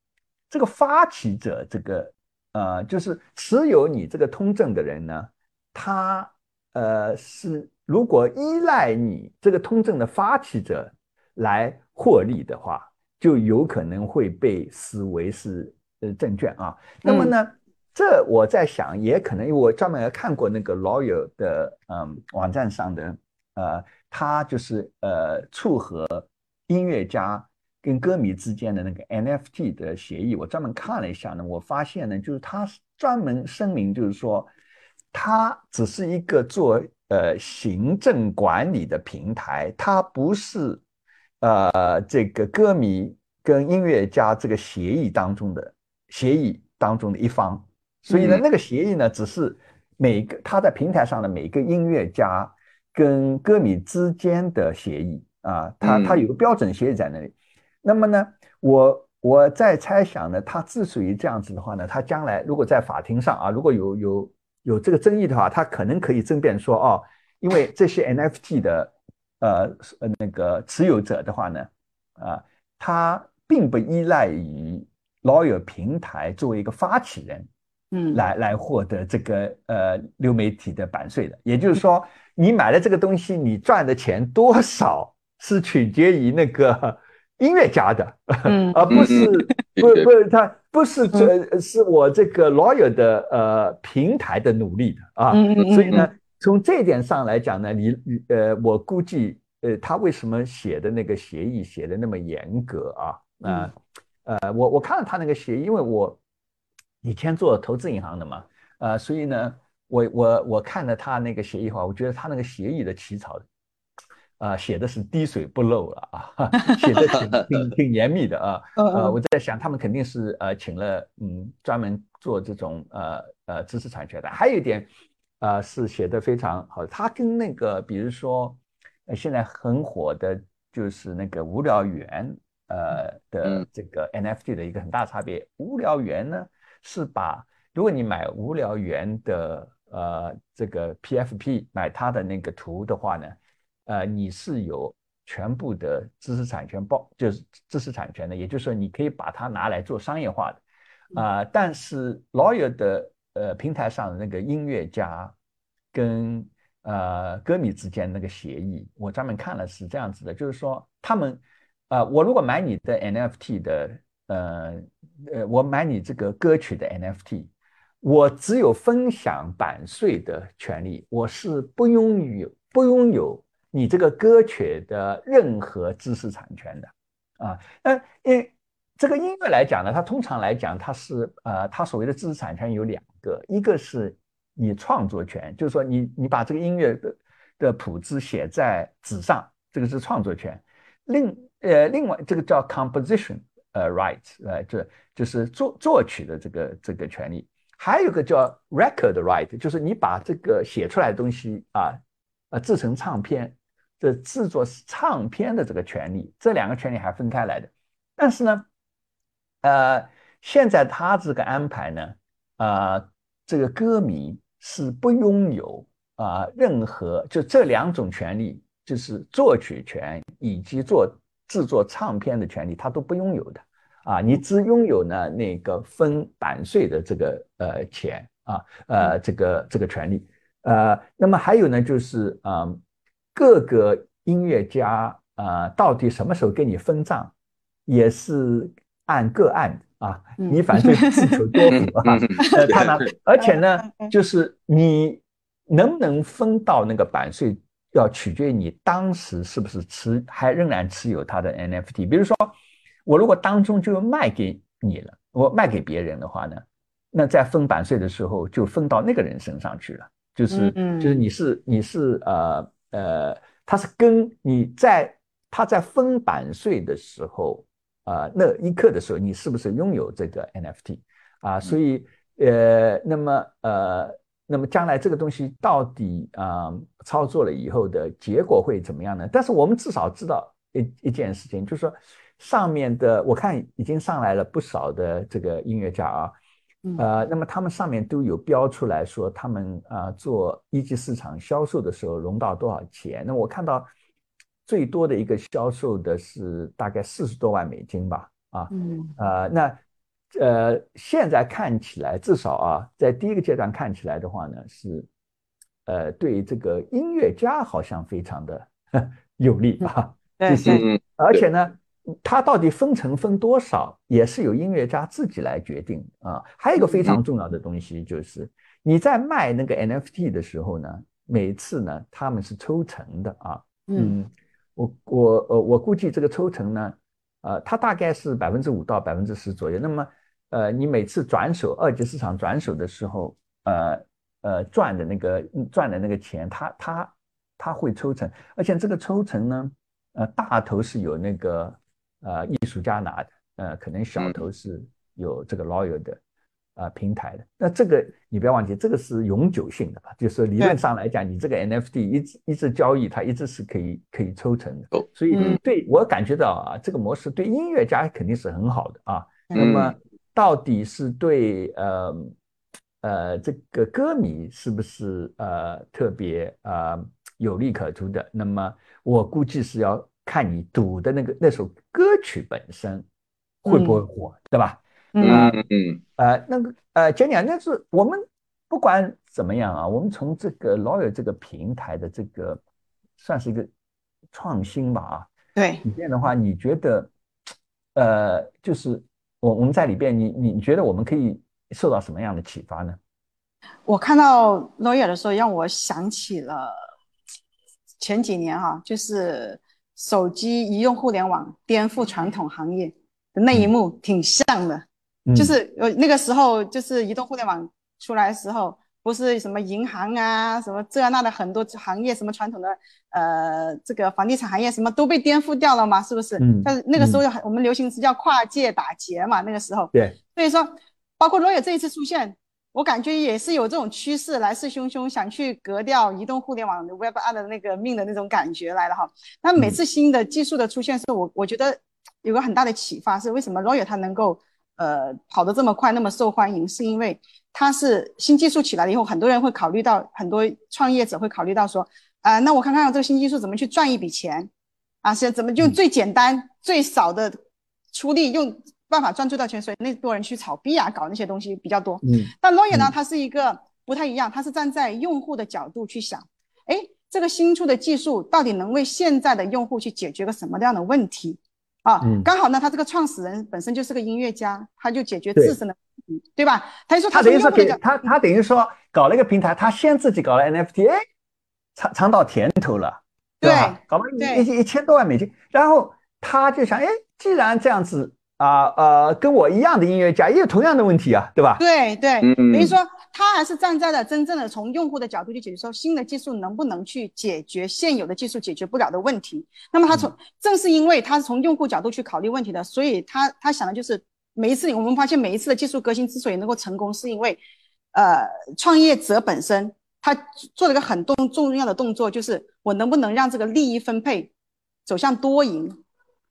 这个发起者这个呃，就是持有你这个通证的人呢，他呃是如果依赖你这个通证的发起者来获利的话，就有可能会被视为是呃证券啊。那么呢，这我在想，也可能因为我专门也看过那个 Lawyer 的嗯网站上的，呃，他就是呃促和音乐家跟歌迷之间的那个 NFT 的协议，我专门看了一下呢，我发现呢，就是他专门声明，就是说，他只是一个做呃行政管理的平台，他不是呃这个歌迷跟音乐家这个协议当中的协议当中的一方，所以呢，嗯。那个协议呢，只是每个他在平台上的每个音乐家跟歌迷之间的协议啊，他他嗯有个标准协议在那里。那么呢，我我在猜想呢，他之所以这样子的话呢，他将来如果在法庭上啊，如果有有有这个争议的话，他可能可以争辩说，哦，因为这些 NFT 的呃呃那个持有者的话呢，啊，他并不依赖于 Lawyer 平台作为一个发起人，嗯，来来获得这个呃流媒体的版税的。也就是说，你买了这个东西，你赚的钱多少是取决于那个音乐家的，嗯。<laughs> 而不是嗯。不 <laughs> 不是他不是这是我这个 lawyer 的呃平台的努力的啊。所以呢，从这一点上来讲呢，你你呃，我估计呃，他为什么写的那个协议写的那么严格啊？啊、呃，我我看了他那个协议，因为我以前做投资银行的嘛，呃，所以呢，我我我看了他那个协议的话，我觉得他那个协议的起草，啊、写的是滴水不漏了啊，<laughs> 写的挺 <laughs> 挺挺严密的啊，呃，嗯。嗯我在想他们肯定是呃请了嗯专门做这种呃呃知识产权的，还有一点呃是写的非常好，他跟那个比如说呃现在很火的就是那个无聊猿呃的嗯。这个 NFT 的一个很大差别，无聊猿呢是把如果你买无聊猿的呃这个 PFP 买它的那个图的话呢，呃你是有全部的知识产权包，就是知识产权的，也就是说你可以把它拿来做商业化的。啊、但是 Lawyer 的呃平台上的那个音乐家跟呃歌迷之间那个协议，我专门看了是这样子的，就是说他们呃我如果买你的 NFT 的呃呃我买你这个歌曲的 NFT，我只有分享版税的权利，我是不拥有不拥有你这个歌曲的任何知识产权的啊。那因这个音乐来讲呢，它通常来讲，它是呃，它所谓的知识产权有两个，一个是你创作权，就是说你你把这个音乐的的谱子写在纸上，这个是创作权。另呃，另外这个叫 composition 呃 right，呃，这就是作作曲的这个这个权利。还有一个叫 record right，就是你把这个写出来的东西啊，呃，制成唱片，这制作唱片的这个权利，这两个权利还分开来的。但是呢，呃，现在他这个安排呢，呃，这个歌迷是不拥有啊、任何就这两种权利，就是作曲权以及做制作唱片的权利，他都不拥有的。啊，你只拥有呢那个分版税的这个呃钱啊，呃这个这个权利，呃，那么还有呢就是啊、各个音乐家啊、到底什么时候给你分账，也是按个案的啊，嗯。你反正自求多福啊。<laughs> 呃，他呢，而且呢就是你能不能分到那个版税，要取决于你当时是不是持还仍然持有它的 NFT。比如说，我如果当中就卖给你了，我卖给别人的话呢，那在分版税的时候就分到那个人身上去了，就是就是你是你是呃呃，他是跟你在他在分版税的时候。啊、那一刻的时候，你是不是拥有这个 NFT 啊？所以呃，那么呃，那么将来这个东西到底啊、操作了以后的结果会怎么样呢？但是我们至少知道一一件事情，就是说上面的我看已经上来了不少的这个音乐家啊，嗯呃，那么他们上面都有标出来说他们啊、做一级市场销售的时候融到多少钱。那我看到最多的一个销售的是大概四十多万美金吧，啊，嗯呃，那呃，现在看起来，至少啊，在第一个阶段看起来的话呢，是呃，对这个音乐家好像非常的有利啊，对就是嗯而且呢，它到底分成分多少，也是由音乐家自己来决定啊。还有一个非常重要的东西，就是你在卖那个 NFT 的时候呢，每次呢他们是抽成的啊。嗯，我我呃我估计这个抽成呢，呃，它大概是百分之五到百分之十左右。那么呃，你每次转手二级市场转手的时候，呃呃赚的那个赚的那个钱，他他他会抽成，而且这个抽成呢，呃大头是有那个。呃，艺术家拿的，呃，可能小头是有这个 lawyer 的，呃，平台的。那这个你不要忘记，这个是永久性的吧？就是理论上来讲，你这个 NFT 一直一直交易，它一直是可以可以抽成的。所以对我感觉到啊，这个模式对音乐家肯定是很好的啊。那么到底是对呃呃这个歌迷是不是呃特别呃有利可图的？那么我估计是要。看你赌的那个那首歌曲本身会不会火，对吧？嗯嗯呃，那个呃，简讲，那是我们不管怎么样啊，我们从这个 Lawyer 这个平台的这个算是一个创新吧啊。对。里边的话，你觉得呃，就是我我们在里边，你你觉得我们可以受到什么样的启发呢？我看到 Lawyer 的时候，让我想起了前几年哈，就是。手机移动互联网颠覆传统行业的那一幕挺像的，就是呃那个时候就是移动互联网出来的时候，不是什么银行啊，什么这那的很多行业，什么传统的呃这个房地产行业什么都被颠覆掉了嘛，是不是？嗯。但是那个时候我们流行词叫跨界打劫嘛，那个时候。对。所以说，包括罗野这一次出现。我感觉也是有这种趋势，来势汹汹，想去革掉移动互联网的 Web 二的那个命的那种感觉来了哈。那每次新的技术的出现，是我我觉得有个很大的启发，是为什么 Roy 它能够呃跑得这么快，那么受欢迎，是因为它是新技术起来了以后，很多人会考虑到，很多创业者会考虑到说，啊，那我看看这个新技术怎么去赚一笔钱，啊，是怎么用最简单、最少的出力用。办法赚最大钱，所以那多人去炒币啊，搞那些东西比较多。嗯，但 Lawyer 呢，它是一个不太一样，它是站在用户的角度去想，哎，这个新出的技术到底能为现在的用户去解决个什么样的问题啊？刚好呢，他这个创始人本身就是个音乐家，他就解决自身的问题，对吧？他就说他等于说给他他等于说搞了一个平台，他先自己搞了 NFT，哎，尝尝到甜头了，对吧？搞了一一千多万美金，然后他就想，哎，既然这样子。啊呃，跟我一样的音乐家也有同样的问题啊，对吧？对对，等于说他还是站在了真正的从用户的角度去解决，说新的技术能不能去解决现有的技术解决不了的问题。那么他从正是因为他是从用户角度去考虑问题的，所以他他想的就是每一次我们发现每一次的技术革新之所以能够成功，是因为呃创业者本身他做了一个很重重要的动作，就是我能不能让这个利益分配走向多赢？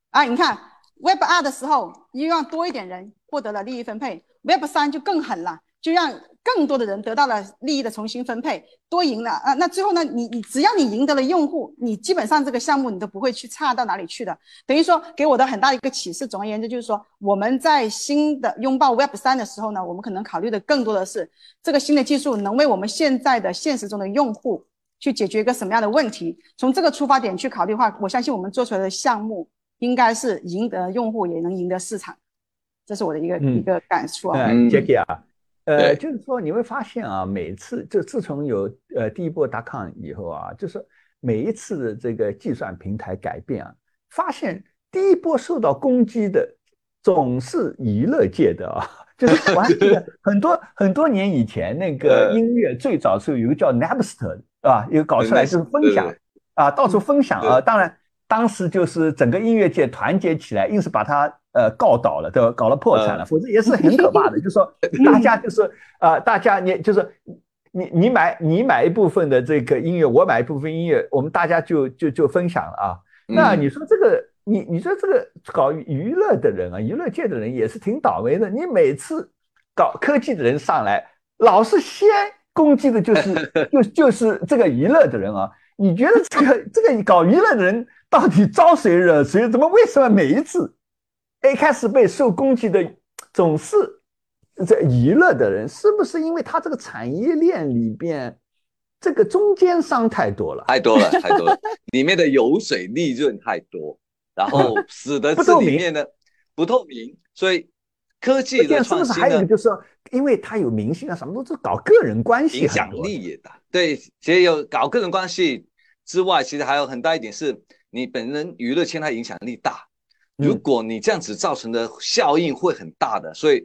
啊，你看。Web 二的时候，又让多一点人获得了利益分配；Web 三就更狠了，就让更多的人得到了利益的重新分配，多赢了啊！那最后呢，你你只要你赢得了用户，你基本上这个项目你都不会去差到哪里去的。等于说给我的很大一个启示，总而言之就是说，我们在新的拥抱 Web 三的时候呢，我们可能考虑的更多的是这个新的技术能为我们现在的现实中的用户去解决一个什么样的问题。从这个出发点去考虑的话，我相信我们做出来的项目。应该是赢得用户，也能赢得市场，这是我的一个一个感触啊。Jackie 啊，呃，就是说你会发现啊，每次就自从有呃第一波达康以后啊，就是每一次的这个计算平台改变啊，发现第一波受到攻击的总是娱乐界的啊，<laughs> 就是我还记得 <laughs> 很多很多年以前那个音乐最早时候有个叫 Napster 是吧？一个搞出来就是分享啊，到处分享啊，当然。当时就是整个音乐界团结起来，硬是把他呃告倒了，对吧？搞了破产了，否则也是很可怕的。<laughs> 就是说大家就是呃，大家你就是你你买你买一部分的这个音乐，我买一部分音乐，我们大家就就就分享了啊。那你说这个你你说这个搞娱乐的人啊，娱乐界的人也是挺倒霉的。你每次搞科技的人上来，老是先攻击的就是就就是这个娱乐的人啊。你觉得这个这个搞娱乐的人？到底招谁惹谁？怎么为什么每一次一开始被受攻击的总是这娱乐的人？是不是因为他这个产业链里边这个中间商太多了？太多了，<laughs> 太多了，里面的油水利润太多。然后使得这里面呢不透明，所以科技的这样是不是创新呢还有一个就是说，因为他有明星啊，什么都是搞个人关系影，响力也大。对，其实有搞个人关系之外，其实还有很大一点是你本人娱乐圈它影响力大。嗯如果你这样子造成的效应会很大的，所以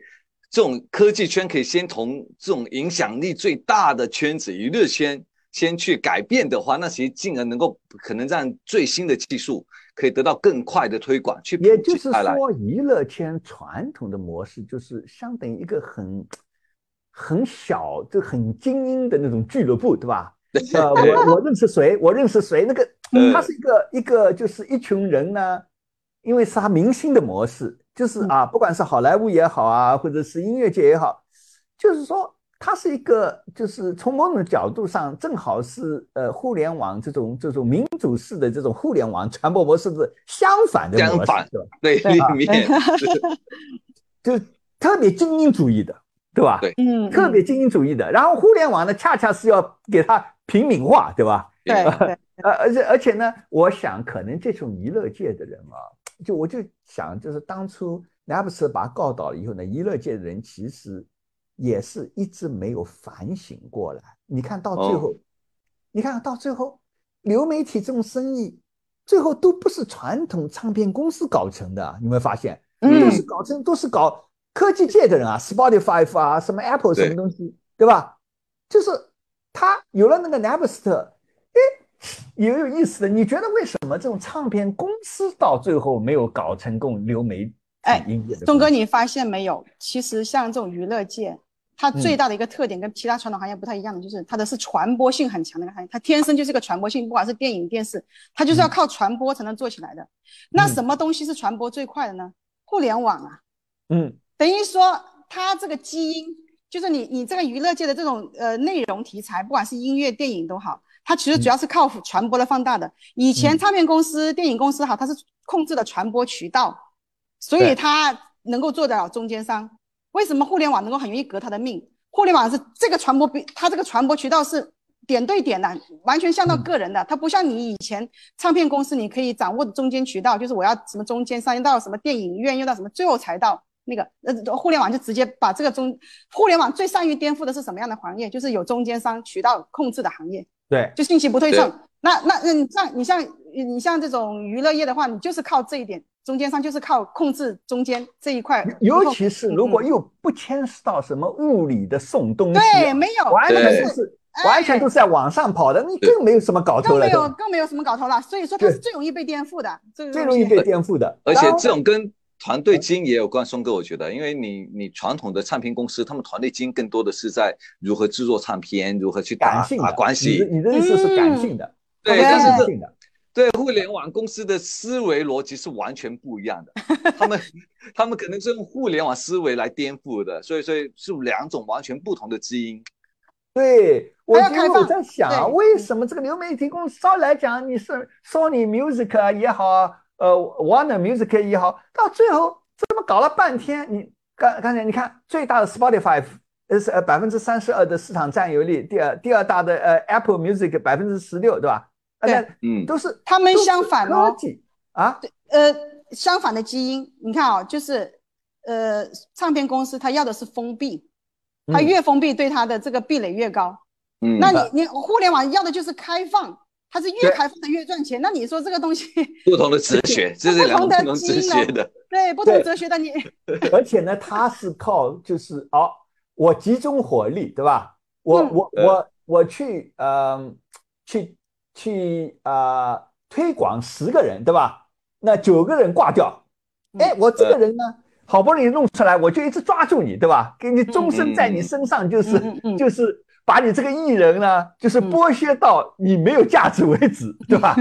这种科技圈可以先从这种影响力最大的圈子娱乐圈先去改变的话，那其实进而能够可能让最新的技术可以得到更快的推广，去也就是。说，娱乐圈传统的模式就是相等于一个很很小、就很精英的那种俱乐部，对吧？<laughs> 呃，我我认识谁，我认识谁，那个嗯他是一个一个就是一群人呢，因为是他明星的模式，就是啊，不管是好莱坞也好啊，或者是音乐界也好，就是说他是一个，就是从某种角度上正好是呃互联网这种这种民主式的这种互联网传播模式的相反的模式，相反对吧？对，对里面是 <laughs> 就特别精英主义的，对吧？对嗯，特别精英主义的。然后互联网呢，恰恰是要给它平民化，对吧？对对，呃，而且而且呢，我想可能这种娱乐界的人啊，就我就想，就是当初 Napster 把他告倒了以后呢，娱乐界的人其实也是一直没有反省过来。你看到最后，你看到最后，流媒体这种生意，最后都不是传统唱片公司搞成的，你有没有发现？都嗯是搞成都是搞科技界的人啊，Spotify 啊，什么 Apple 什么东西，对吧？就是他有了那个 Napster，哎，也有意思的。你觉得为什么这种唱片公司到最后没有搞成功流媒体哎音乐？东哥，你发现没有？其实像这种娱乐界，它最嗯大的一个特点跟其他传统行业不太一样的，就是它的是传播性很强的一个行业，它天生就是个传播性，不管是电影、电视，它就是要嗯靠传播才能做起来的。那嗯什么东西是传播最快的呢？互联网啊，嗯等于说它这个基因，就是你你这个娱乐界的这种呃内容题材，不管是音乐、电影都好，它其实主要是靠传播来放大的。以前嗯唱片公司、电影公司哈，它是控制了传播渠道，所以它能够做得了中间商。为什么互联网能够很容易革它的命？互联网是这个传播比它这个传播渠道是点对点的，完全像到嗯个人的，它不像你以前唱片公司，你可以掌握的中间渠道，就是我要什么中间商又到什么电影院，又到什么，最后才到那个呃，互联网就直接把这个中，互联网最善于颠覆的是什么样的行业？就是有中间商渠道控制的行业，对，就信息不对称。那那那你像你像你像这种娱乐业的话，你就是靠这一点，中间商就是靠控制中间这一块，尤其是如果嗯又不牵涉到什么物理的送东西啊，对没有完全对都是哎完全都是在网上跑的，你更没有什么搞头了，更没有更没有什么搞头了。所以说它是最容易被颠覆的，这个最容易被颠覆的。而且这种跟团队经营也有关，松哥，我觉得，因为你你传统的唱片公司，他们团队经营更多的是在如何制作唱片，如何去打打关系。你的意思是感性的，对，对但是这感性的。对互联网公司的思维逻辑是完全不一样的，他们 <laughs> 他们可能是用互联网思维来颠覆的，所以所以是两种完全不同的基因。对，我还要开放因为我在想为什么这个流媒体公司照理来讲，你是 Sony Music 啊也好，呃，Warner Music 也好，到最后这么搞了半天，你刚刚才你看最大的 Spotify 呃是呃百分之三十二的市场占有率，第二第二大的呃 Apple Music 百分之十六，对吧？对那嗯，都是他们相反哦啊，呃，相反的基因，你看啊、就是呃，唱片公司它要的是封闭，它嗯越封闭，对它的这个壁垒越高。嗯，那你你互联网要的就是开放，它是越开放的越赚钱。那你说这个东西，<laughs> 不同的哲学，<laughs> 这是两种不同的学的。对不同对哲学的你，<laughs> 而且呢，它是靠就是哦，我集中火力，对吧？我嗯我我我去呃去去呃推广十个人，对吧？那九个人挂掉，哎，我这个人呢，好不容易弄出来，我就一直抓住你，对吧？给你终身在你身上，就是嗯嗯嗯就是把你这个艺人呢，就是嗯剥削到你没有价值为止，<laughs> 对吧？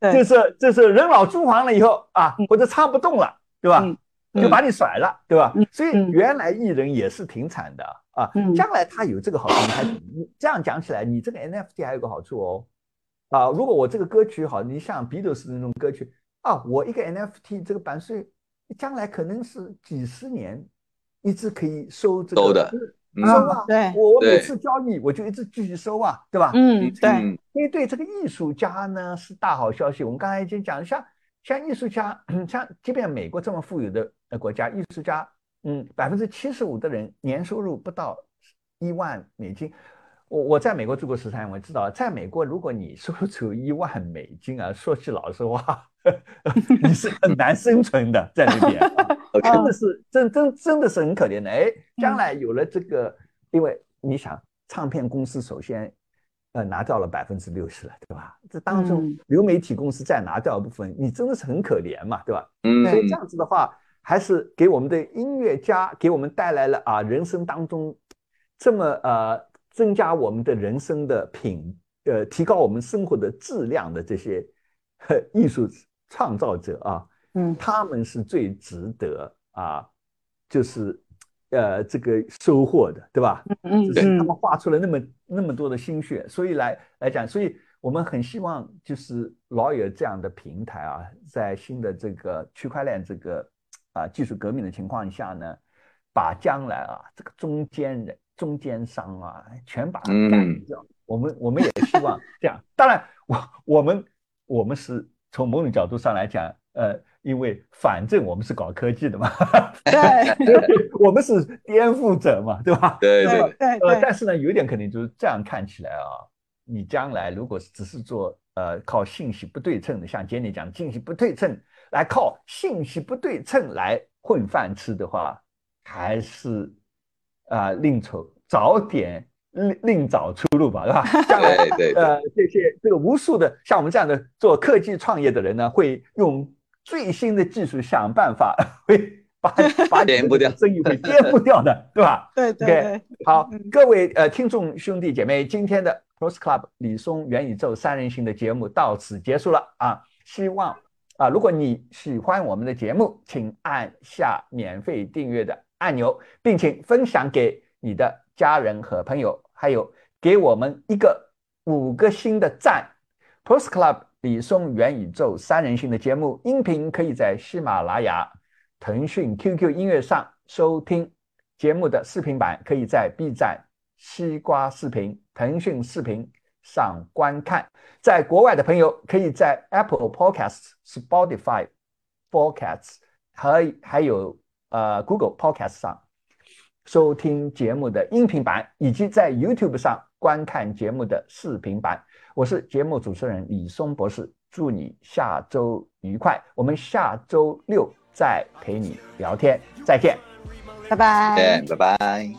就是就是人老珠黄了以后啊，或者唱不动了，对吧？嗯就把你甩了，对吧嗯？所以嗯原来艺人也是挺惨的啊。嗯将来他有这个好处，你还你这样讲起来，你这个 NFT 还有个好处哦。啊，如果我这个歌曲好，你像 Beatles 那种歌曲啊，我一个 NFT 这个版税，将来可能是几十年一直可以收这个啊。对我我每次交易我就一直继续收啊，对吧？嗯，对，嗯因为对这个艺术家呢是大好消息。我们刚才已经讲，像像艺术家，像即便美国这么富有的呃国家，艺术家，嗯，百分之七十五的人年收入不到一万美金。我我在美国住过十三年，我知道，在美国如果你收入只有一万美金啊，说句老实话，<laughs> 你是很难生存的在那边，<laughs> 真的是真真真的是很可怜的。哎，将来有了这个，因为你想，唱片公司首先。呃，拿掉了百分之六十了，对吧？这当中流媒体公司再拿掉一部分，你真的是很可怜嘛，对吧？嗯，所以这样子的话，还是给我们的音乐家给我们带来了啊，人生当中这么呃增加我们的人生的品，呃，提高我们生活的质量的这些艺术创造者啊，嗯，他们是最值得啊，就是。呃，这个收获的，对吧？嗯嗯，是他们花出了那么那么多的心血，所以来来讲，所以我们很希望就是老有这样的平台啊，在新的这个区块链这个啊技术革命的情况下呢，把将来啊这个中间人、中间商啊全把它干掉。我们我们也希望这样。当然，我我们我们是从某种角度上来讲，呃。因为反正我们是搞科技的嘛，对，<laughs> 我们是颠覆者嘛，对吧？对对对。呃，但是呢，有一点肯定就是这样看起来啊，你将来如果只是做呃靠信息不对称的，像杰尼讲信息不对称来靠信息不对称来混饭吃的话，还是啊另筹早点另另找出路吧，对吧？<laughs> 将来呃这些这个无数的像我们这样的做科技创业的人呢，会用。最新的技术想办法会把 <laughs> 把颠不掉生意会颠覆掉的，<laughs> 对吧？对对对。好，各位呃听众兄弟姐妹，今天的 Pros Club 李松元宇宙三人行的节目到此结束了啊！希望啊，如果你喜欢我们的节目，请按下免费订阅的按钮，并且分享给你的家人和朋友，还有给我们一个五个星的赞 Post Club。李松元宇宙三人行的节目音频可以在喜马拉雅、腾讯 QQ 音乐上收听，节目的视频版可以在 B 站、西瓜视频、腾讯视频上观看。在国外的朋友可以在 Apple Podcasts、Spotify Podcasts 和还有呃 Google Podcasts 上收听节目的音频版，以及在 YouTube 上观看节目的视频版。我是节目主持人李松博士，祝你下周愉快。我们下周六再陪你聊天，再见，拜拜，见，拜拜。